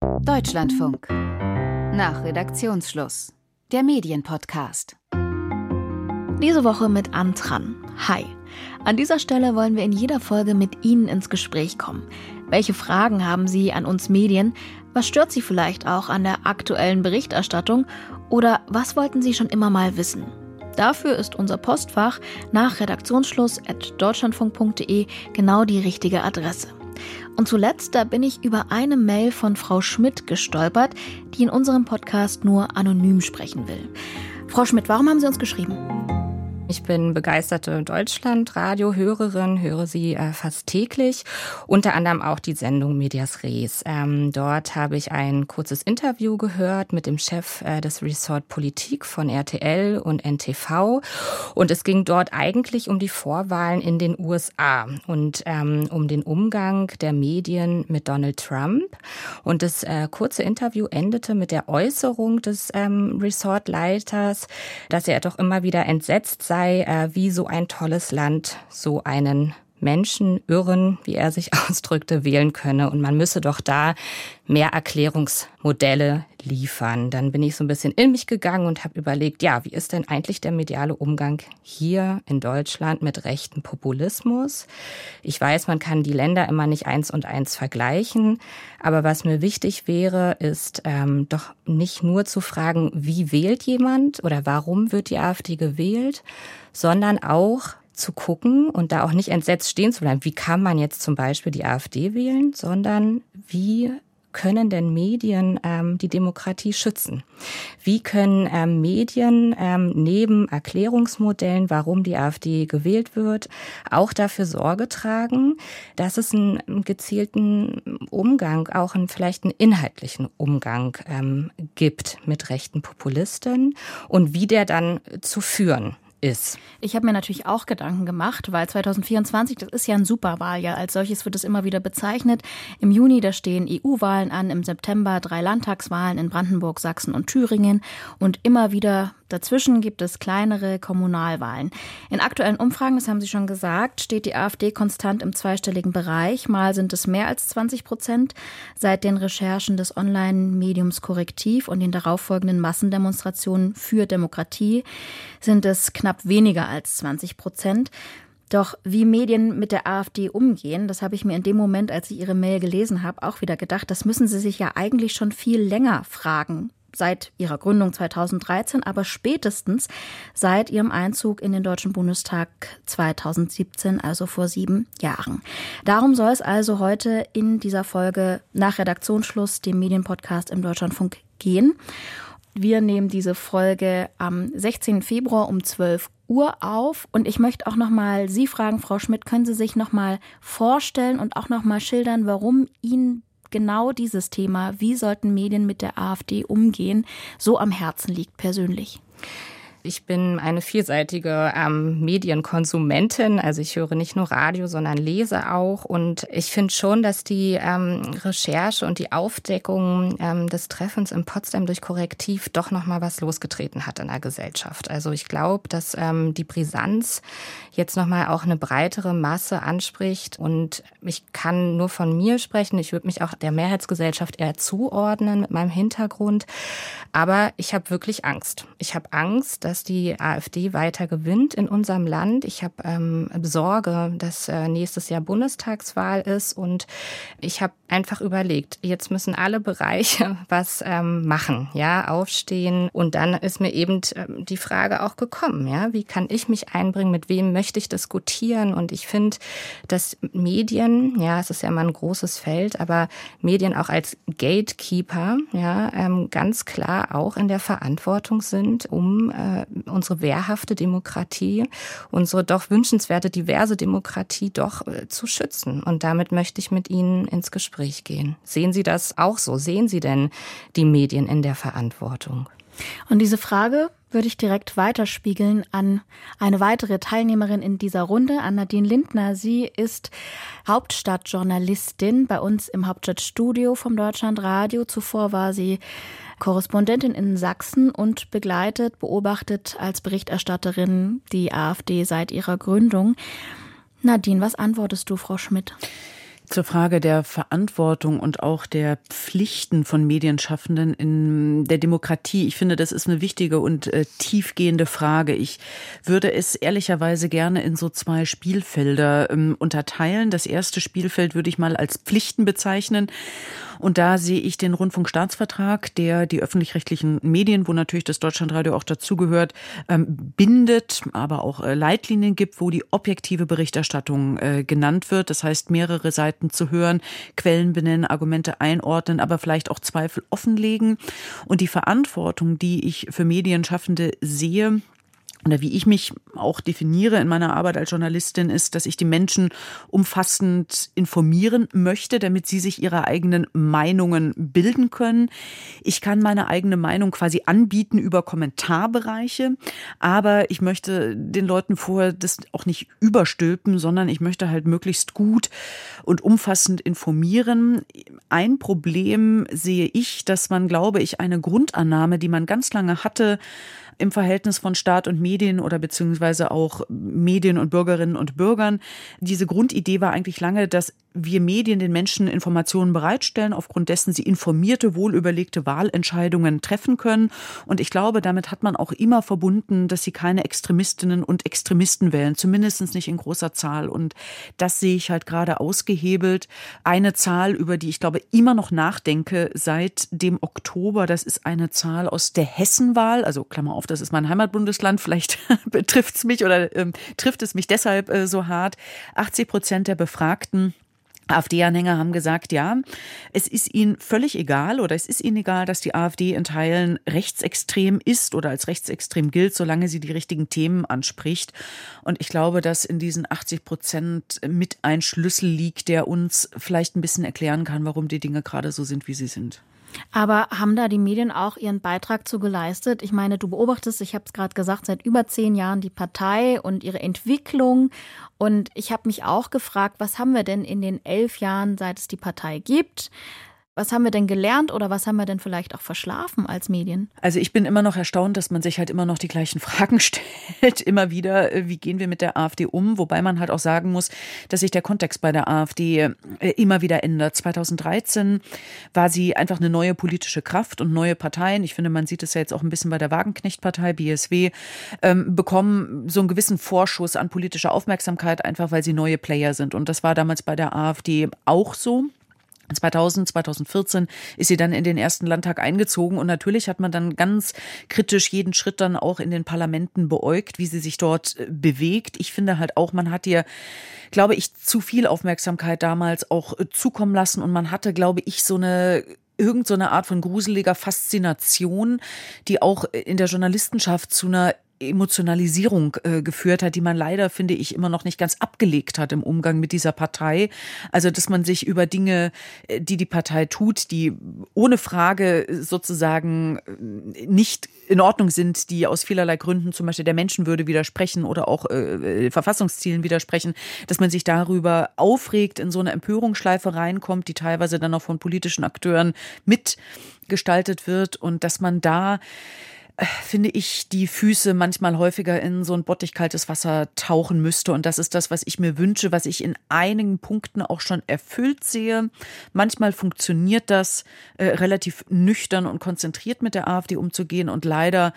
Deutschlandfunk. Nach Redaktionsschluss. Der Medienpodcast. Diese Woche mit Antran. Hi. An dieser Stelle wollen wir in jeder Folge mit Ihnen ins Gespräch kommen. Welche Fragen haben Sie an uns Medien? Was stört Sie vielleicht auch an der aktuellen Berichterstattung? Oder was wollten Sie schon immer mal wissen? Dafür ist unser Postfach nach Redaktionsschluss at deutschlandfunk.de genau die richtige Adresse. Und zuletzt, da bin ich über eine Mail von Frau Schmidt gestolpert, die in unserem Podcast nur anonym sprechen will. Frau Schmidt, warum haben Sie uns geschrieben? Ich bin begeisterte Deutschland-Radio-Hörerin, höre sie äh, fast täglich, unter anderem auch die Sendung Medias Res. Ähm, dort habe ich ein kurzes Interview gehört mit dem Chef äh, des Resort Politik von RTL und NTV und es ging dort eigentlich um die Vorwahlen in den USA und ähm, um den Umgang der Medien mit Donald Trump. Und das äh, kurze Interview endete mit der Äußerung des ähm, Resortleiters, dass er doch immer wieder entsetzt sei, sei, äh, wie so ein tolles Land so einen Menschen, Irren, wie er sich ausdrückte, wählen könne. Und man müsse doch da mehr Erklärungsmodelle liefern. Dann bin ich so ein bisschen in mich gegangen und habe überlegt, ja, wie ist denn eigentlich der mediale Umgang hier in Deutschland mit rechten Populismus? Ich weiß, man kann die Länder immer nicht eins und eins vergleichen, aber was mir wichtig wäre, ist ähm, doch nicht nur zu fragen, wie wählt jemand oder warum wird die AfD gewählt, sondern auch, zu gucken und da auch nicht entsetzt stehen zu bleiben. Wie kann man jetzt zum Beispiel die AfD wählen, sondern wie können denn Medien ähm, die Demokratie schützen? Wie können ähm, Medien ähm, neben Erklärungsmodellen, warum die AfD gewählt wird, auch dafür Sorge tragen, dass es einen gezielten Umgang, auch einen vielleicht einen inhaltlichen Umgang ähm, gibt mit rechten Populisten und wie der dann zu führen ist. Ich habe mir natürlich auch Gedanken gemacht, weil 2024, das ist ja ein Superwahljahr. Als solches wird es immer wieder bezeichnet. Im Juni, da stehen EU-Wahlen an, im September drei Landtagswahlen in Brandenburg, Sachsen und Thüringen und immer wieder Dazwischen gibt es kleinere Kommunalwahlen. In aktuellen Umfragen, das haben Sie schon gesagt, steht die AfD konstant im zweistelligen Bereich. Mal sind es mehr als 20 Prozent. Seit den Recherchen des Online-Mediums Korrektiv und den darauffolgenden Massendemonstrationen für Demokratie sind es knapp weniger als 20 Prozent. Doch wie Medien mit der AfD umgehen, das habe ich mir in dem Moment, als ich Ihre Mail gelesen habe, auch wieder gedacht, das müssen Sie sich ja eigentlich schon viel länger fragen seit ihrer Gründung 2013, aber spätestens seit ihrem Einzug in den Deutschen Bundestag 2017, also vor sieben Jahren. Darum soll es also heute in dieser Folge nach Redaktionsschluss, dem Medienpodcast im Deutschlandfunk, gehen. Wir nehmen diese Folge am 16. Februar um 12 Uhr auf und ich möchte auch noch mal Sie fragen, Frau Schmidt, können Sie sich noch mal vorstellen und auch noch mal schildern, warum Ihnen genau dieses Thema, wie sollten Medien mit der AfD umgehen, so am Herzen liegt persönlich. Ich bin eine vielseitige ähm, Medienkonsumentin. Also ich höre nicht nur Radio, sondern lese auch. Und ich finde schon, dass die ähm, Recherche und die Aufdeckung ähm, des Treffens in Potsdam durch Korrektiv doch nochmal was losgetreten hat in der Gesellschaft. Also ich glaube, dass ähm, die Brisanz jetzt nochmal auch eine breitere Masse anspricht. Und ich kann nur von mir sprechen. Ich würde mich auch der Mehrheitsgesellschaft eher zuordnen mit meinem Hintergrund. Aber ich habe wirklich Angst. Ich habe Angst, dass die AfD weiter gewinnt in unserem Land. Ich habe ähm, Sorge, dass äh, nächstes Jahr Bundestagswahl ist und ich habe einfach überlegt, jetzt müssen alle Bereiche was ähm, machen, ja, aufstehen und dann ist mir eben ähm, die Frage auch gekommen, ja, wie kann ich mich einbringen, mit wem möchte ich diskutieren und ich finde, dass Medien, ja, es ist ja immer ein großes Feld, aber Medien auch als Gatekeeper, ja, ähm, ganz klar auch in der Verantwortung sind, um äh, unsere wehrhafte Demokratie, unsere doch wünschenswerte diverse Demokratie doch äh, zu schützen. Und damit möchte ich mit Ihnen ins Gespräch gehen. Sehen Sie das auch so? Sehen Sie denn die Medien in der Verantwortung? Und diese Frage würde ich direkt weiterspiegeln an eine weitere Teilnehmerin in dieser Runde, an Nadine Lindner. Sie ist Hauptstadtjournalistin bei uns im Hauptstadtstudio vom Deutschlandradio. Zuvor war sie Korrespondentin in Sachsen und begleitet, beobachtet als Berichterstatterin die AfD seit ihrer Gründung. Nadine, was antwortest du, Frau Schmidt? Zur Frage der Verantwortung und auch der Pflichten von Medienschaffenden in der Demokratie. Ich finde, das ist eine wichtige und äh, tiefgehende Frage. Ich würde es ehrlicherweise gerne in so zwei Spielfelder ähm, unterteilen. Das erste Spielfeld würde ich mal als Pflichten bezeichnen. Und da sehe ich den Rundfunkstaatsvertrag, der die öffentlich-rechtlichen Medien, wo natürlich das Deutschlandradio auch dazugehört, ähm, bindet, aber auch äh, Leitlinien gibt, wo die objektive Berichterstattung äh, genannt wird. Das heißt, mehrere Seiten zu hören, Quellen benennen, Argumente einordnen, aber vielleicht auch Zweifel offenlegen. Und die Verantwortung, die ich für Medienschaffende sehe, oder wie ich mich auch definiere in meiner Arbeit als Journalistin, ist, dass ich die Menschen umfassend informieren möchte, damit sie sich ihre eigenen Meinungen bilden können. Ich kann meine eigene Meinung quasi anbieten über Kommentarbereiche, aber ich möchte den Leuten vorher das auch nicht überstülpen, sondern ich möchte halt möglichst gut und umfassend informieren. Ein Problem sehe ich, dass man, glaube ich, eine Grundannahme, die man ganz lange hatte, im Verhältnis von Staat und Medien oder beziehungsweise auch Medien und Bürgerinnen und Bürgern. Diese Grundidee war eigentlich lange, dass wir Medien den Menschen Informationen bereitstellen, aufgrund dessen sie informierte, wohlüberlegte Wahlentscheidungen treffen können. Und ich glaube, damit hat man auch immer verbunden, dass sie keine Extremistinnen und Extremisten wählen, zumindest nicht in großer Zahl. Und das sehe ich halt gerade ausgehebelt. Eine Zahl, über die ich glaube immer noch nachdenke seit dem Oktober, das ist eine Zahl aus der Hessenwahl, also Klammer auf, das ist mein Heimatbundesland, vielleicht betrifft es mich oder ähm, trifft es mich deshalb äh, so hart. 80 Prozent der Befragten AfD-Anhänger haben gesagt, ja, es ist ihnen völlig egal oder es ist ihnen egal, dass die AfD in Teilen rechtsextrem ist oder als rechtsextrem gilt, solange sie die richtigen Themen anspricht. Und ich glaube, dass in diesen 80 Prozent mit ein Schlüssel liegt, der uns vielleicht ein bisschen erklären kann, warum die Dinge gerade so sind, wie sie sind. Aber haben da die Medien auch ihren Beitrag zu geleistet? Ich meine, du beobachtest, ich habe es gerade gesagt, seit über zehn Jahren die Partei und ihre Entwicklung. Und ich habe mich auch gefragt, was haben wir denn in den elf Jahren, seit es die Partei gibt, was haben wir denn gelernt oder was haben wir denn vielleicht auch verschlafen als Medien? Also ich bin immer noch erstaunt, dass man sich halt immer noch die gleichen Fragen stellt. Immer wieder, äh, wie gehen wir mit der AfD um? Wobei man halt auch sagen muss, dass sich der Kontext bei der AfD äh, immer wieder ändert. 2013 war sie einfach eine neue politische Kraft und neue Parteien. Ich finde, man sieht es ja jetzt auch ein bisschen bei der Wagenknecht-Partei, BSW, ähm, bekommen so einen gewissen Vorschuss an politischer Aufmerksamkeit, einfach weil sie neue Player sind. Und das war damals bei der AfD auch so. 2000, 2014 ist sie dann in den ersten Landtag eingezogen und natürlich hat man dann ganz kritisch jeden Schritt dann auch in den Parlamenten beäugt, wie sie sich dort äh, bewegt. Ich finde halt auch, man hat ihr, glaube ich, zu viel Aufmerksamkeit damals auch äh, zukommen lassen und man hatte, glaube ich, so eine irgend so Art von gruseliger Faszination, die auch in der Journalistenschaft zu einer Emotionalisierung äh, geführt hat, die man leider, finde ich, immer noch nicht ganz abgelegt hat im Umgang mit dieser Partei. Also, dass man sich über Dinge, äh, die die Partei tut, die ohne Frage sozusagen äh, nicht in Ordnung sind, die aus vielerlei Gründen zum Beispiel der Menschenwürde widersprechen oder auch äh, äh, Verfassungszielen widersprechen, dass man sich darüber aufregt, in so eine Empörungsschleife reinkommt, die teilweise dann auch von politischen Akteuren mitgestaltet wird und dass man da finde ich, die Füße manchmal häufiger in so ein bottig kaltes Wasser tauchen müsste. Und das ist das, was ich mir wünsche, was ich in einigen Punkten auch schon erfüllt sehe. Manchmal funktioniert das äh, relativ nüchtern und konzentriert mit der AfD umzugehen. Und leider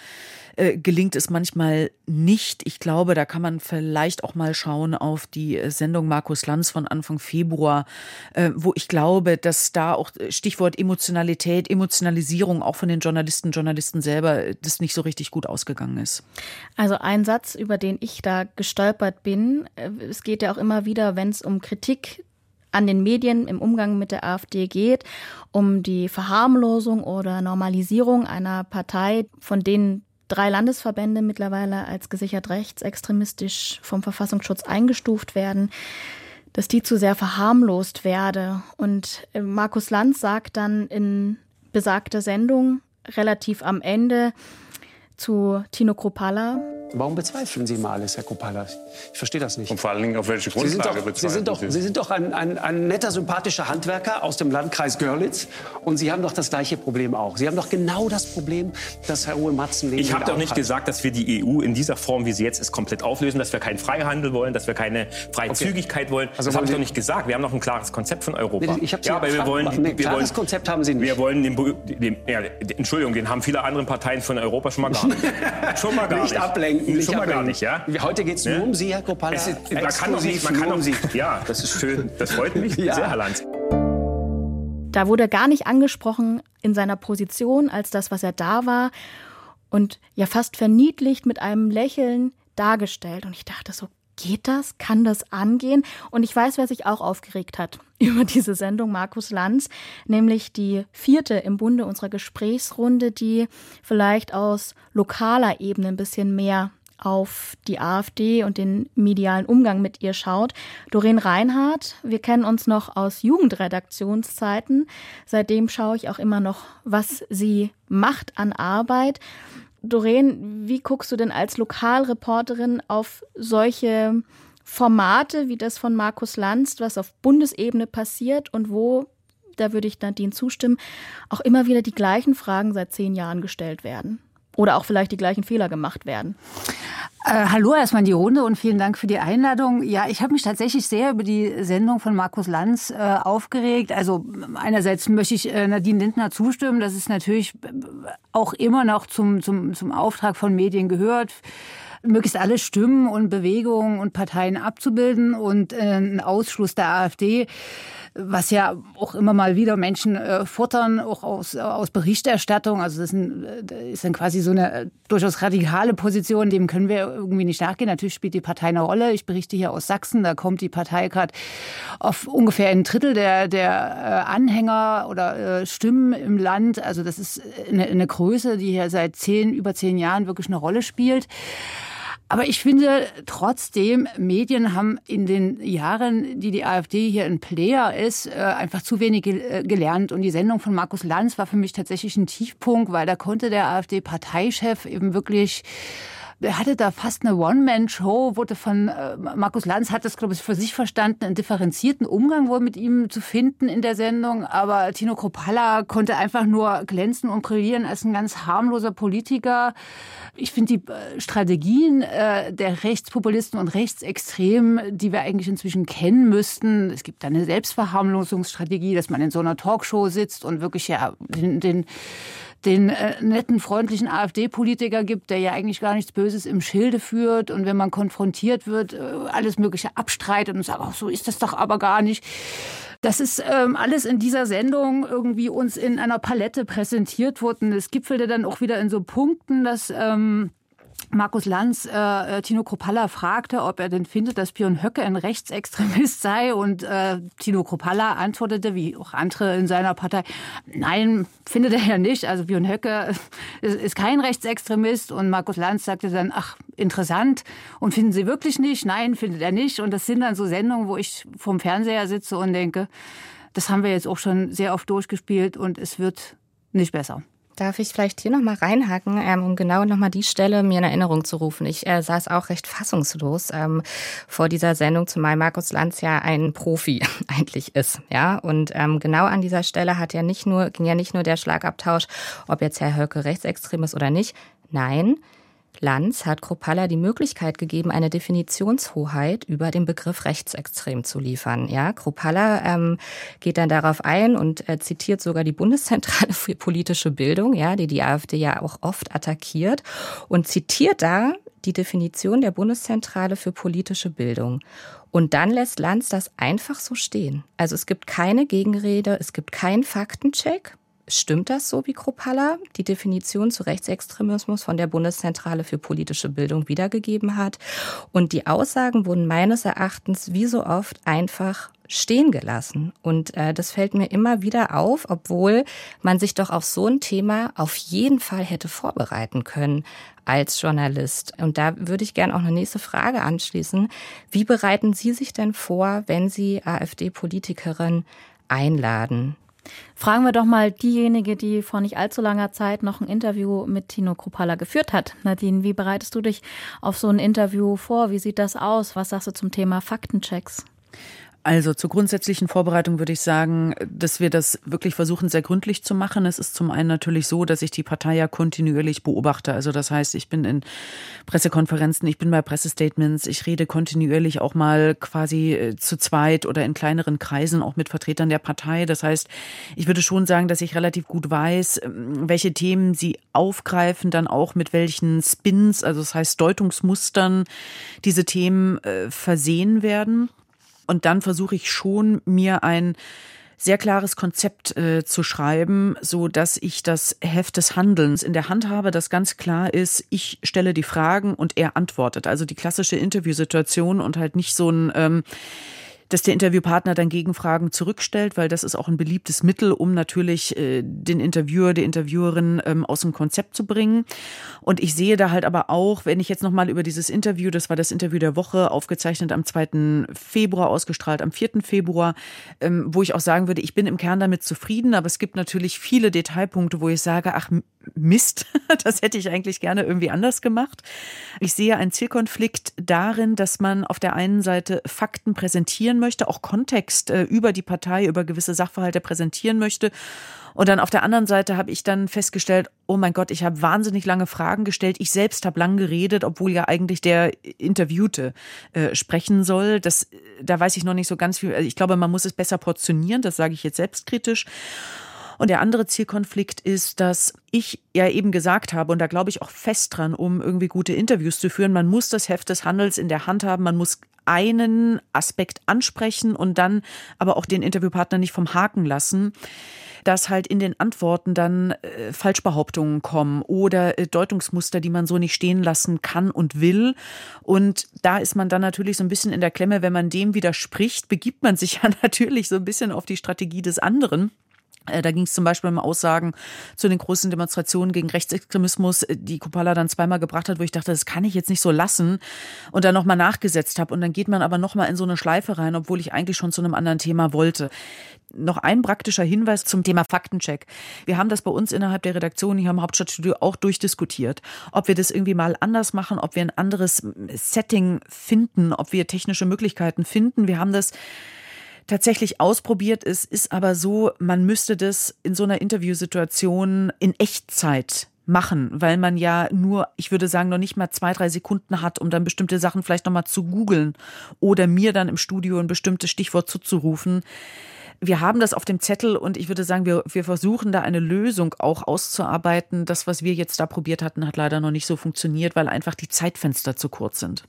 äh, gelingt es manchmal nicht. Ich glaube, da kann man vielleicht auch mal schauen auf die äh, Sendung Markus Lanz von Anfang Februar, äh, wo ich glaube, dass da auch äh, Stichwort Emotionalität, Emotionalisierung auch von den Journalisten, Journalisten selber, das nicht so richtig gut ausgegangen ist. Also ein Satz, über den ich da gestolpert bin, es geht ja auch immer wieder, wenn es um Kritik an den Medien im Umgang mit der AfD geht, um die Verharmlosung oder Normalisierung einer Partei, von denen drei Landesverbände mittlerweile als gesichert rechtsextremistisch vom Verfassungsschutz eingestuft werden, dass die zu sehr verharmlost werde. Und äh, Markus Lanz sagt dann in besagter Sendung relativ am Ende zu Tino Kropalla, Warum bezweifeln Sie mal alles, Herr Kopalla? Ich verstehe das nicht. Und vor allen Dingen auf welche Grundlage Sie sind doch, bezweifeln Sie sind doch, Sie sind doch ein, ein, ein netter, sympathischer Handwerker aus dem Landkreis Görlitz. Und Sie haben doch das gleiche Problem auch. Sie haben doch genau das Problem, das Herr Uwe Matzen Ich habe doch nicht hat. gesagt, dass wir die EU in dieser Form, wie sie jetzt ist, komplett auflösen, dass wir keinen Freihandel wollen, dass wir keine Freizügigkeit okay. wollen. Also das habe ich doch nicht gesagt. Wir haben noch ein klares Konzept von Europa. Nee, ich habe ja, aber wir wollen, nee, wir wollen, Konzept haben Sie nicht. Wir wollen den, den ja, Entschuldigung, den haben viele andere Parteien von Europa schon mal gar nicht. Schon mal gar nicht. Nicht ablenken. Schon mal gar nicht ja? Heute geht es nur um Sie, Herr Kopalla. Es ist, man kann doch nicht, man kann um Sie. Ja, das ist schön. Das freut mich ja. sehr, Herr Lanz. Da wurde er gar nicht angesprochen in seiner Position als das, was er da war und ja fast verniedlicht mit einem Lächeln dargestellt. Und ich dachte so, geht das? Kann das angehen? Und ich weiß, wer sich auch aufgeregt hat über diese Sendung, Markus Lanz, nämlich die vierte im Bunde unserer Gesprächsrunde, die vielleicht aus lokaler Ebene ein bisschen mehr auf die AfD und den medialen Umgang mit ihr schaut. Doreen Reinhardt, wir kennen uns noch aus Jugendredaktionszeiten. Seitdem schaue ich auch immer noch, was sie macht an Arbeit. Doreen, wie guckst du denn als Lokalreporterin auf solche Formate wie das von Markus Lanz, was auf Bundesebene passiert und wo, da würde ich Nadine zustimmen, auch immer wieder die gleichen Fragen seit zehn Jahren gestellt werden? Oder auch vielleicht die gleichen Fehler gemacht werden? Äh, hallo erstmal in die Runde und vielen Dank für die Einladung. Ja, ich habe mich tatsächlich sehr über die Sendung von Markus Lanz äh, aufgeregt. Also einerseits möchte ich äh, Nadine Lindner zustimmen, dass es natürlich auch immer noch zum, zum, zum Auftrag von Medien gehört möglichst alle Stimmen und Bewegungen und Parteien abzubilden und äh, ein Ausschluss der AfD was ja auch immer mal wieder Menschen äh, futtern, auch aus, aus Berichterstattung. Also das ist, ein, das ist dann quasi so eine äh, durchaus radikale Position, dem können wir irgendwie nicht nachgehen. Natürlich spielt die Partei eine Rolle. Ich berichte hier aus Sachsen, da kommt die Partei gerade auf ungefähr ein Drittel der, der äh, Anhänger oder äh, Stimmen im Land. Also das ist eine, eine Größe, die hier seit zehn, über zehn Jahren wirklich eine Rolle spielt. Aber ich finde trotzdem, Medien haben in den Jahren, die die AfD hier ein Player ist, äh, einfach zu wenig äh, gelernt. Und die Sendung von Markus Lanz war für mich tatsächlich ein Tiefpunkt, weil da konnte der AfD-Parteichef eben wirklich hatte da fast eine One-Man-Show, wurde von äh, Markus Lanz hat das, glaube ich, für sich verstanden, einen differenzierten Umgang wohl mit ihm zu finden in der Sendung. Aber Tino Kropalla konnte einfach nur glänzen und brillieren als ein ganz harmloser Politiker. Ich finde die äh, Strategien äh, der Rechtspopulisten und Rechtsextremen, die wir eigentlich inzwischen kennen müssten. Es gibt da eine Selbstverharmlosungsstrategie, dass man in so einer Talkshow sitzt und wirklich ja den, den den äh, netten, freundlichen AfD-Politiker gibt, der ja eigentlich gar nichts Böses im Schilde führt und wenn man konfrontiert wird, äh, alles Mögliche abstreitet und sagt, ach, so ist das doch aber gar nicht. Das ist ähm, alles in dieser Sendung irgendwie uns in einer Palette präsentiert worden. Es gipfelte dann auch wieder in so Punkten, dass ähm, Markus Lanz äh, äh, Tino Kropalla fragte, ob er denn findet, dass Björn Höcke ein Rechtsextremist sei. Und äh, Tino Kropalla antwortete, wie auch andere in seiner Partei, nein, findet er ja nicht. Also Björn Höcke ist, ist kein Rechtsextremist. Und Markus Lanz sagte dann, ach, interessant. Und finden Sie wirklich nicht? Nein, findet er nicht. Und das sind dann so Sendungen, wo ich vorm Fernseher sitze und denke, das haben wir jetzt auch schon sehr oft durchgespielt und es wird nicht besser. Darf ich vielleicht hier nochmal reinhaken, ähm, um genau nochmal die Stelle mir in Erinnerung zu rufen? Ich äh, saß auch recht fassungslos ähm, vor dieser Sendung, zumal Markus Lanz ja ein Profi eigentlich ist. Ja, und ähm, genau an dieser Stelle hat ja nicht nur, ging ja nicht nur der Schlagabtausch, ob jetzt Herr Höcke rechtsextrem ist oder nicht. Nein, Lanz hat Kropalla die Möglichkeit gegeben, eine Definitionshoheit über den Begriff rechtsextrem zu liefern. Ja, Kropalla ähm, geht dann darauf ein und äh, zitiert sogar die Bundeszentrale für politische Bildung, ja, die die AfD ja auch oft attackiert und zitiert da die Definition der Bundeszentrale für politische Bildung. Und dann lässt Lanz das einfach so stehen. Also es gibt keine Gegenrede, es gibt keinen Faktencheck. Stimmt das so, wie Kropalla die Definition zu Rechtsextremismus von der Bundeszentrale für politische Bildung wiedergegeben hat? Und die Aussagen wurden meines Erachtens wie so oft einfach stehen gelassen. Und äh, das fällt mir immer wieder auf, obwohl man sich doch auf so ein Thema auf jeden Fall hätte vorbereiten können als Journalist. Und da würde ich gerne auch eine nächste Frage anschließen. Wie bereiten Sie sich denn vor, wenn Sie AfD-Politikerin einladen? Fragen wir doch mal diejenige, die vor nicht allzu langer Zeit noch ein Interview mit Tino Kropala geführt hat. Nadine, wie bereitest du dich auf so ein Interview vor? Wie sieht das aus? Was sagst du zum Thema Faktenchecks? Also zur grundsätzlichen Vorbereitung würde ich sagen, dass wir das wirklich versuchen, sehr gründlich zu machen. Es ist zum einen natürlich so, dass ich die Partei ja kontinuierlich beobachte. Also das heißt, ich bin in Pressekonferenzen, ich bin bei Pressestatements, ich rede kontinuierlich auch mal quasi äh, zu zweit oder in kleineren Kreisen auch mit Vertretern der Partei. Das heißt, ich würde schon sagen, dass ich relativ gut weiß, ähm, welche Themen sie aufgreifen, dann auch mit welchen Spins, also das heißt Deutungsmustern, diese Themen äh, versehen werden. Und dann versuche ich schon, mir ein sehr klares Konzept äh, zu schreiben, so dass ich das Heft des Handelns in der Hand habe, das ganz klar ist, ich stelle die Fragen und er antwortet. Also die klassische Interviewsituation und halt nicht so ein ähm, dass der Interviewpartner dann Gegenfragen zurückstellt, weil das ist auch ein beliebtes Mittel, um natürlich äh, den Interviewer, die Interviewerin ähm, aus dem Konzept zu bringen. Und ich sehe da halt aber auch, wenn ich jetzt nochmal über dieses Interview, das war das Interview der Woche, aufgezeichnet am 2. Februar, ausgestrahlt am 4. Februar, ähm, wo ich auch sagen würde, ich bin im Kern damit zufrieden, aber es gibt natürlich viele Detailpunkte, wo ich sage, ach Mist, das hätte ich eigentlich gerne irgendwie anders gemacht. Ich sehe einen Zielkonflikt darin, dass man auf der einen Seite Fakten präsentieren möchte, auch Kontext äh, über die Partei, über gewisse Sachverhalte präsentieren möchte. Und dann auf der anderen Seite habe ich dann festgestellt, oh mein Gott, ich habe wahnsinnig lange Fragen gestellt. Ich selbst habe lang geredet, obwohl ja eigentlich der Interviewte äh, sprechen soll. Das, da weiß ich noch nicht so ganz viel. Also ich glaube, man muss es besser portionieren. Das sage ich jetzt selbstkritisch. Und der andere Zielkonflikt ist, dass ich ja eben gesagt habe, und da glaube ich auch fest dran, um irgendwie gute Interviews zu führen, man muss das Heft des Handels in der Hand haben, man muss einen Aspekt ansprechen und dann aber auch den Interviewpartner nicht vom Haken lassen dass halt in den Antworten dann äh, Falschbehauptungen kommen oder äh, Deutungsmuster, die man so nicht stehen lassen kann und will. Und da ist man dann natürlich so ein bisschen in der Klemme, wenn man dem widerspricht, begibt man sich ja natürlich so ein bisschen auf die Strategie des anderen. Äh, da ging es zum Beispiel um Aussagen zu den großen Demonstrationen gegen Rechtsextremismus, äh, die Kupala dann zweimal gebracht hat, wo ich dachte, das kann ich jetzt nicht so lassen und dann nochmal nachgesetzt habe. Und dann geht man aber nochmal in so eine Schleife rein, obwohl ich eigentlich schon zu einem anderen Thema wollte. Noch ein praktischer Hinweis zum Thema Faktencheck. Wir haben das bei uns innerhalb der Redaktion hier im Hauptstadtstudio auch durchdiskutiert, ob wir das irgendwie mal anders machen, ob wir ein anderes Setting finden, ob wir technische Möglichkeiten finden. Wir haben das tatsächlich ausprobiert. Es ist aber so, man müsste das in so einer Interviewsituation in Echtzeit machen, weil man ja nur, ich würde sagen, noch nicht mal zwei, drei Sekunden hat, um dann bestimmte Sachen vielleicht nochmal zu googeln oder mir dann im Studio ein bestimmtes Stichwort zuzurufen. Wir haben das auf dem Zettel und ich würde sagen, wir, wir versuchen da eine Lösung auch auszuarbeiten. Das, was wir jetzt da probiert hatten, hat leider noch nicht so funktioniert, weil einfach die Zeitfenster zu kurz sind.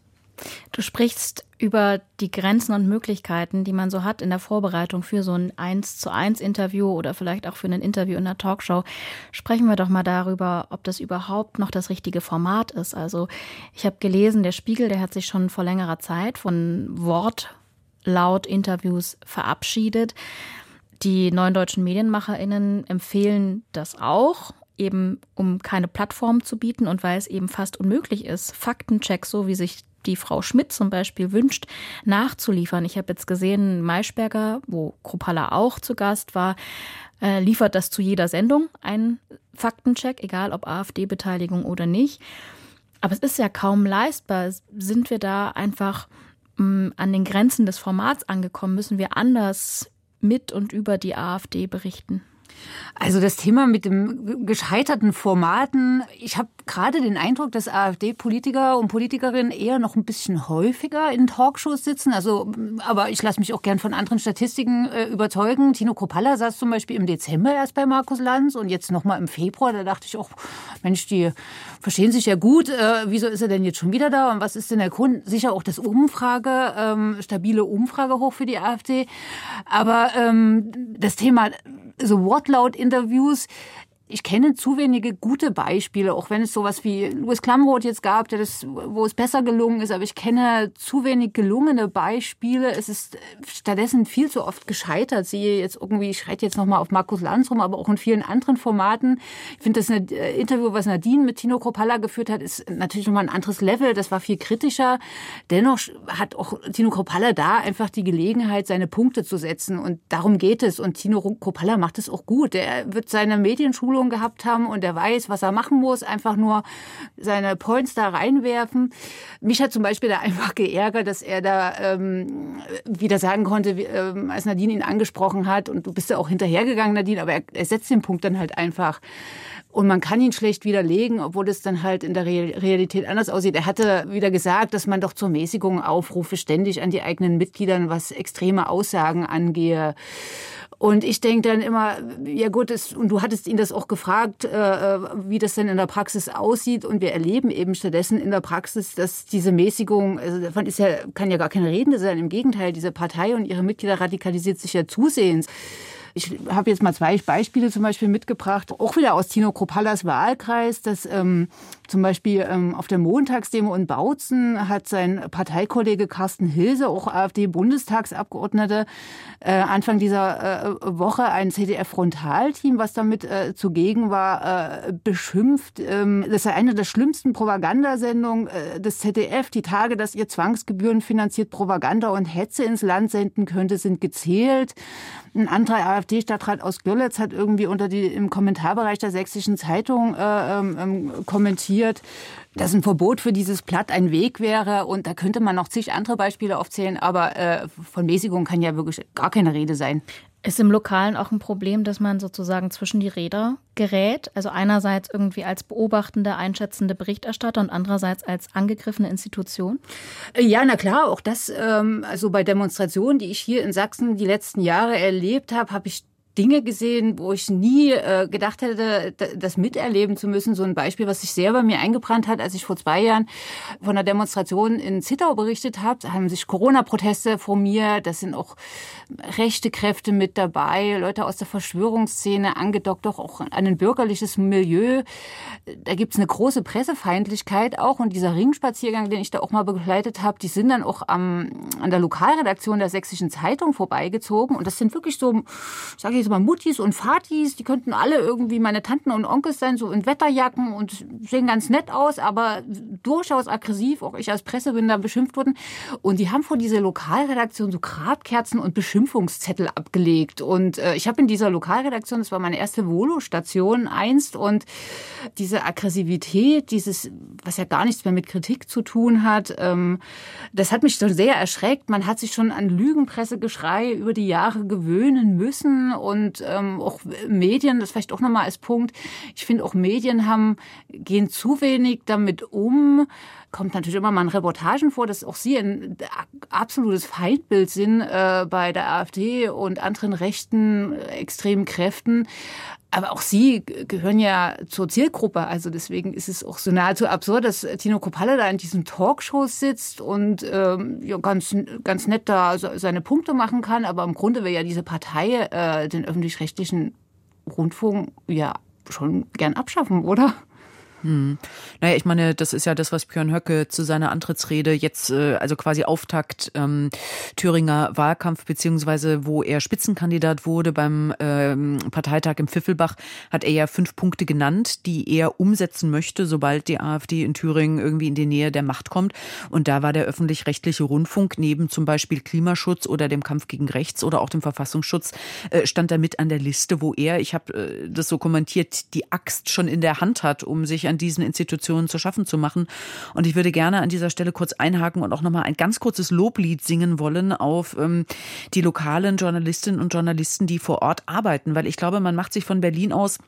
Du sprichst über die Grenzen und Möglichkeiten, die man so hat in der Vorbereitung für so ein eins zu eins Interview oder vielleicht auch für ein Interview in einer Talkshow. Sprechen wir doch mal darüber, ob das überhaupt noch das richtige Format ist. Also ich habe gelesen, der Spiegel, der hat sich schon vor längerer Zeit von Wortlaut-Interviews verabschiedet. Die neuen deutschen MedienmacherInnen empfehlen das auch eben um keine Plattform zu bieten und weil es eben fast unmöglich ist, Faktenchecks, so wie sich die Frau Schmidt zum Beispiel wünscht, nachzuliefern. Ich habe jetzt gesehen, Maischberger, wo Kropala auch zu Gast war, äh, liefert das zu jeder Sendung einen Faktencheck, egal ob AfD-Beteiligung oder nicht. Aber es ist ja kaum leistbar. Sind wir da einfach mm, an den Grenzen des Formats angekommen? Müssen wir anders mit und über die AfD berichten? Also das Thema mit dem gescheiterten Formaten, ich habe gerade den Eindruck, dass AfD-Politiker und Politikerinnen eher noch ein bisschen häufiger in Talkshows sitzen. Also, aber ich lasse mich auch gern von anderen Statistiken äh, überzeugen. Tino Kropalla saß zum Beispiel im Dezember erst bei Markus Lanz und jetzt nochmal im Februar. Da dachte ich auch, Mensch, die verstehen sich ja gut. Äh, wieso ist er denn jetzt schon wieder da? Und was ist denn der Grund? Sicher auch das Umfrage, ähm, stabile Umfrage hoch für die AfD. Aber ähm, das Thema so Wortlaut-Interviews, ich kenne zu wenige gute Beispiele, auch wenn es sowas wie Louis Klamroth jetzt gab, der das, wo es besser gelungen ist, aber ich kenne zu wenig gelungene Beispiele. Es ist stattdessen viel zu oft gescheitert. Sie jetzt irgendwie, ich schreite jetzt nochmal auf Markus Lanz rum, aber auch in vielen anderen Formaten. Ich finde, das äh, Interview, was Nadine mit Tino Kropalla geführt hat, ist natürlich nochmal ein anderes Level. Das war viel kritischer. Dennoch hat auch Tino Kropalla da einfach die Gelegenheit, seine Punkte zu setzen. Und darum geht es. Und Tino Kropalla macht es auch gut. Er wird seine Medienschulung gehabt haben und er weiß, was er machen muss. Einfach nur seine Points da reinwerfen. Mich hat zum Beispiel da einfach geärgert, dass er da ähm, wieder sagen konnte, wie, ähm, als Nadine ihn angesprochen hat, und du bist ja auch hinterhergegangen, Nadine, aber er, er setzt den Punkt dann halt einfach. Und man kann ihn schlecht widerlegen, obwohl es dann halt in der Realität anders aussieht. Er hatte wieder gesagt, dass man doch zur Mäßigung aufrufe, ständig an die eigenen Mitgliedern, was extreme Aussagen angehe. Und ich denke dann immer, ja gut, das, und du hattest ihn das auch gefragt, äh, wie das denn in der Praxis aussieht. Und wir erleben eben stattdessen in der Praxis, dass diese Mäßigung, also davon ist ja, kann ja gar keine Rede sein. Im Gegenteil, diese Partei und ihre Mitglieder radikalisiert sich ja zusehends. Ich habe jetzt mal zwei Beispiele zum Beispiel mitgebracht, auch wieder aus Tino Kropallas Wahlkreis, dass ähm, zum Beispiel ähm, auf der Montagsdemo in Bautzen hat sein Parteikollege Carsten Hilse, auch AfD-Bundestagsabgeordnete, äh, Anfang dieser äh, Woche ein CDF-Frontalteam, was damit äh, zugegen war, äh, beschimpft. Ähm, das sei eine der schlimmsten Propagandasendungen äh, des ZDF. Die Tage, dass ihr Zwangsgebühren finanziert Propaganda und Hetze ins Land senden könnte, sind gezählt. Ein anderer AfD-Stadtrat aus Görlitz hat irgendwie unter die, im Kommentarbereich der Sächsischen Zeitung äh, ähm, ähm, kommentiert, dass ein Verbot für dieses Blatt ein Weg wäre. Und da könnte man noch zig andere Beispiele aufzählen, aber äh, von Mäßigung kann ja wirklich gar keine Rede sein. Ist im Lokalen auch ein Problem, dass man sozusagen zwischen die Räder gerät? Also einerseits irgendwie als beobachtende, einschätzende Berichterstatter und andererseits als angegriffene Institution? Ja, na klar, auch das, ähm, also bei Demonstrationen, die ich hier in Sachsen die letzten Jahre erlebt habe, habe ich Dinge gesehen, wo ich nie äh, gedacht hätte, das miterleben zu müssen. So ein Beispiel, was sich sehr bei mir eingebrannt hat, als ich vor zwei Jahren von einer Demonstration in Zittau berichtet habe. Da haben sich Corona-Proteste formiert. Das sind auch rechte Kräfte mit dabei, Leute aus der Verschwörungsszene, angedockt doch auch an ein bürgerliches Milieu. Da gibt's eine große Pressefeindlichkeit auch. Und dieser Ringspaziergang, den ich da auch mal begleitet habe, die sind dann auch am, an der Lokalredaktion der Sächsischen Zeitung vorbeigezogen. Und das sind wirklich so, sage ich jetzt mal, Muttis und Fatis. Die könnten alle irgendwie meine Tanten und Onkels sein, so in Wetterjacken und sehen ganz nett aus, aber durchaus aggressiv. Auch ich als Presse bin da beschimpft worden. Und die haben vor dieser Lokalredaktion so Grabkerzen und Beschimpfungszettel abgelegt. Und äh, ich habe in dieser Lokalredaktion, das war meine erste Volo-Station einst, und diese Aggressivität, dieses, was ja gar nichts mehr mit Kritik zu tun hat, ähm, das hat mich schon sehr erschreckt. Man hat sich schon an Lügenpressegeschrei über die Jahre gewöhnen müssen und ähm, auch Medien, das vielleicht auch nochmal als Punkt. Ich finde auch Medien haben, gehen zu wenig damit um, kommt natürlich immer mal in Reportagen vor, dass auch sie ein absolutes Feindbild sind äh, bei der AfD und anderen rechten äh, extremen Kräften. Aber auch sie gehören ja zur Zielgruppe. Also deswegen ist es auch so nahezu absurd, dass Tino Kopalla da in diesen Talkshows sitzt und ähm, ja, ganz, ganz nett da seine Punkte machen kann. Aber im Grunde will ja diese Partei äh, den öffentlich-rechtlichen Rundfunk ja schon gern abschaffen, oder? Hm. Naja, ich meine, das ist ja das, was Björn Höcke zu seiner Antrittsrede jetzt, äh, also quasi Auftakt ähm, Thüringer Wahlkampf, beziehungsweise wo er Spitzenkandidat wurde beim ähm, Parteitag im Pfiffelbach, hat er ja fünf Punkte genannt, die er umsetzen möchte, sobald die AfD in Thüringen irgendwie in die Nähe der Macht kommt. Und da war der öffentlich-rechtliche Rundfunk neben zum Beispiel Klimaschutz oder dem Kampf gegen Rechts oder auch dem Verfassungsschutz, äh, stand da mit an der Liste, wo er, ich habe äh, das so kommentiert, die Axt schon in der Hand hat, um sich an diesen Institutionen zu schaffen zu machen. Und ich würde gerne an dieser Stelle kurz einhaken und auch nochmal ein ganz kurzes Loblied singen wollen auf ähm, die lokalen Journalistinnen und Journalisten, die vor Ort arbeiten, weil ich glaube, man macht sich von Berlin aus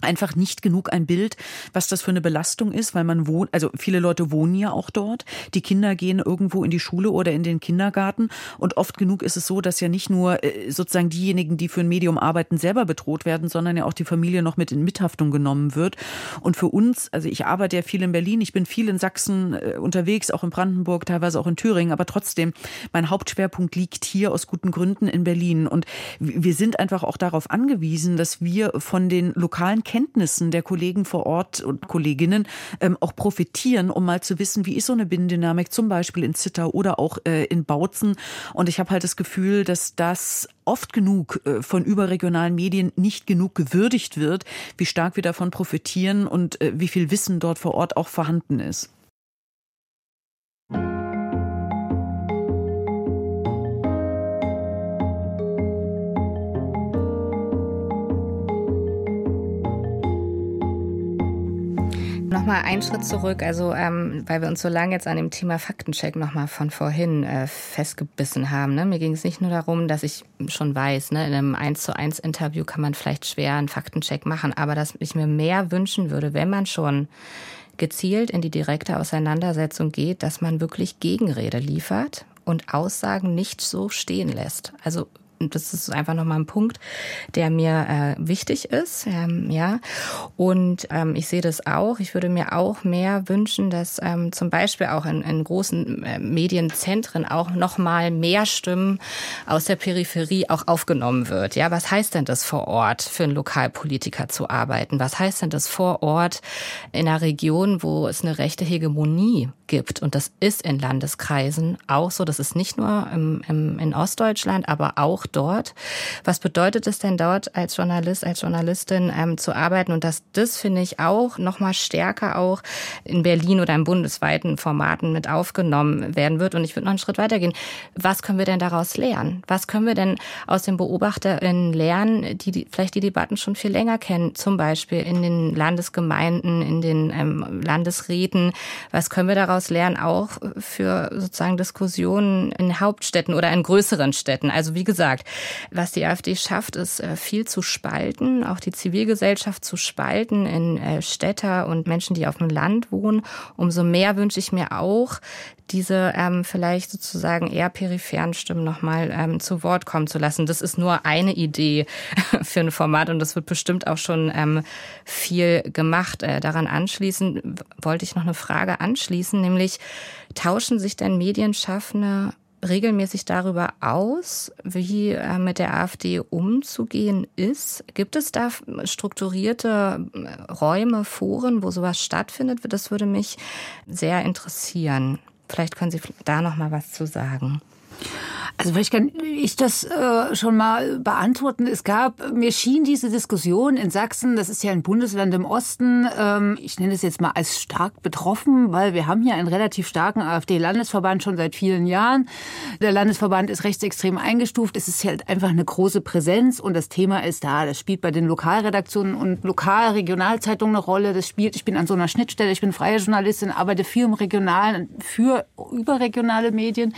einfach nicht genug ein Bild, was das für eine Belastung ist, weil man wohnt, also viele Leute wohnen ja auch dort. Die Kinder gehen irgendwo in die Schule oder in den Kindergarten und oft genug ist es so, dass ja nicht nur äh, sozusagen diejenigen, die für ein Medium arbeiten, selber bedroht werden, sondern ja auch die Familie noch mit in Mithaftung genommen wird. Und für uns, also ich arbeite ja viel in Berlin, ich bin viel in Sachsen äh, unterwegs, auch in Brandenburg, teilweise auch in Thüringen, aber trotzdem, mein Hauptschwerpunkt liegt hier aus guten Gründen in Berlin und wir sind einfach auch darauf angewiesen, dass wir von den lokalen Erkenntnissen der Kollegen vor Ort und Kolleginnen ähm, auch profitieren, um mal zu wissen, wie ist so eine Binnendynamik, zum Beispiel in Zittau oder auch äh, in Bautzen. Und ich habe halt das Gefühl, dass das oft genug äh, von überregionalen Medien nicht genug gewürdigt wird, wie stark wir davon profitieren und äh, wie viel Wissen dort vor Ort auch vorhanden ist. Nochmal einen Schritt zurück, also ähm, weil wir uns so lange jetzt an dem Thema Faktencheck nochmal von vorhin äh, festgebissen haben. Ne? Mir ging es nicht nur darum, dass ich schon weiß, ne, in einem 1 zu 1 Interview kann man vielleicht schwer einen Faktencheck machen, aber dass ich mir mehr wünschen würde, wenn man schon gezielt in die direkte Auseinandersetzung geht, dass man wirklich Gegenrede liefert und Aussagen nicht so stehen lässt. Also das ist einfach nochmal ein Punkt, der mir äh, wichtig ist. Ähm, ja. Und ähm, ich sehe das auch. Ich würde mir auch mehr wünschen, dass ähm, zum Beispiel auch in, in großen äh, Medienzentren auch nochmal mehr Stimmen aus der Peripherie auch aufgenommen wird. Ja, was heißt denn das vor Ort für einen Lokalpolitiker zu arbeiten? Was heißt denn das vor Ort in einer Region, wo es eine rechte Hegemonie gibt? Und das ist in Landeskreisen auch so. Das ist nicht nur im, im, in Ostdeutschland, aber auch dort. Was bedeutet es denn dort als Journalist, als Journalistin ähm, zu arbeiten? Und dass das finde ich auch noch mal stärker auch in Berlin oder in bundesweiten Formaten mit aufgenommen werden wird. Und ich würde noch einen Schritt weitergehen. Was können wir denn daraus lernen? Was können wir denn aus den Beobachterinnen lernen, die, die vielleicht die Debatten schon viel länger kennen? Zum Beispiel in den Landesgemeinden, in den ähm, Landesräten. Was können wir daraus lernen? Auch für sozusagen Diskussionen in Hauptstädten oder in größeren Städten. Also wie gesagt. Was die AfD schafft, ist äh, viel zu spalten, auch die Zivilgesellschaft zu spalten in äh, Städter und Menschen, die auf dem Land wohnen. Umso mehr wünsche ich mir auch, diese ähm, vielleicht sozusagen eher peripheren Stimmen nochmal ähm, zu Wort kommen zu lassen. Das ist nur eine Idee für ein Format und das wird bestimmt auch schon ähm, viel gemacht. Äh, daran anschließen wollte ich noch eine Frage anschließen, nämlich tauschen sich denn Medienschaffende regelmäßig darüber aus, wie äh, mit der AfD umzugehen ist? Gibt es da strukturierte äh, Räume, Foren, wo sowas stattfindet? Das würde mich sehr interessieren. Vielleicht können Sie da noch mal was zu sagen. Also vielleicht kann ich das äh, schon mal beantworten. Es gab, mir schien diese Diskussion in Sachsen, das ist ja ein Bundesland im Osten, ähm, ich nenne es jetzt mal als stark betroffen, weil wir haben hier einen relativ starken AfD-Landesverband schon seit vielen Jahren. Der Landesverband ist rechtsextrem eingestuft. Es ist halt einfach eine große Präsenz und das Thema ist da. Das spielt bei den Lokalredaktionen und Lokal-Regionalzeitungen eine Rolle. Das spielt, ich bin an so einer Schnittstelle, ich bin freie Journalistin, arbeite viel im Regionalen, für überregionale Medien.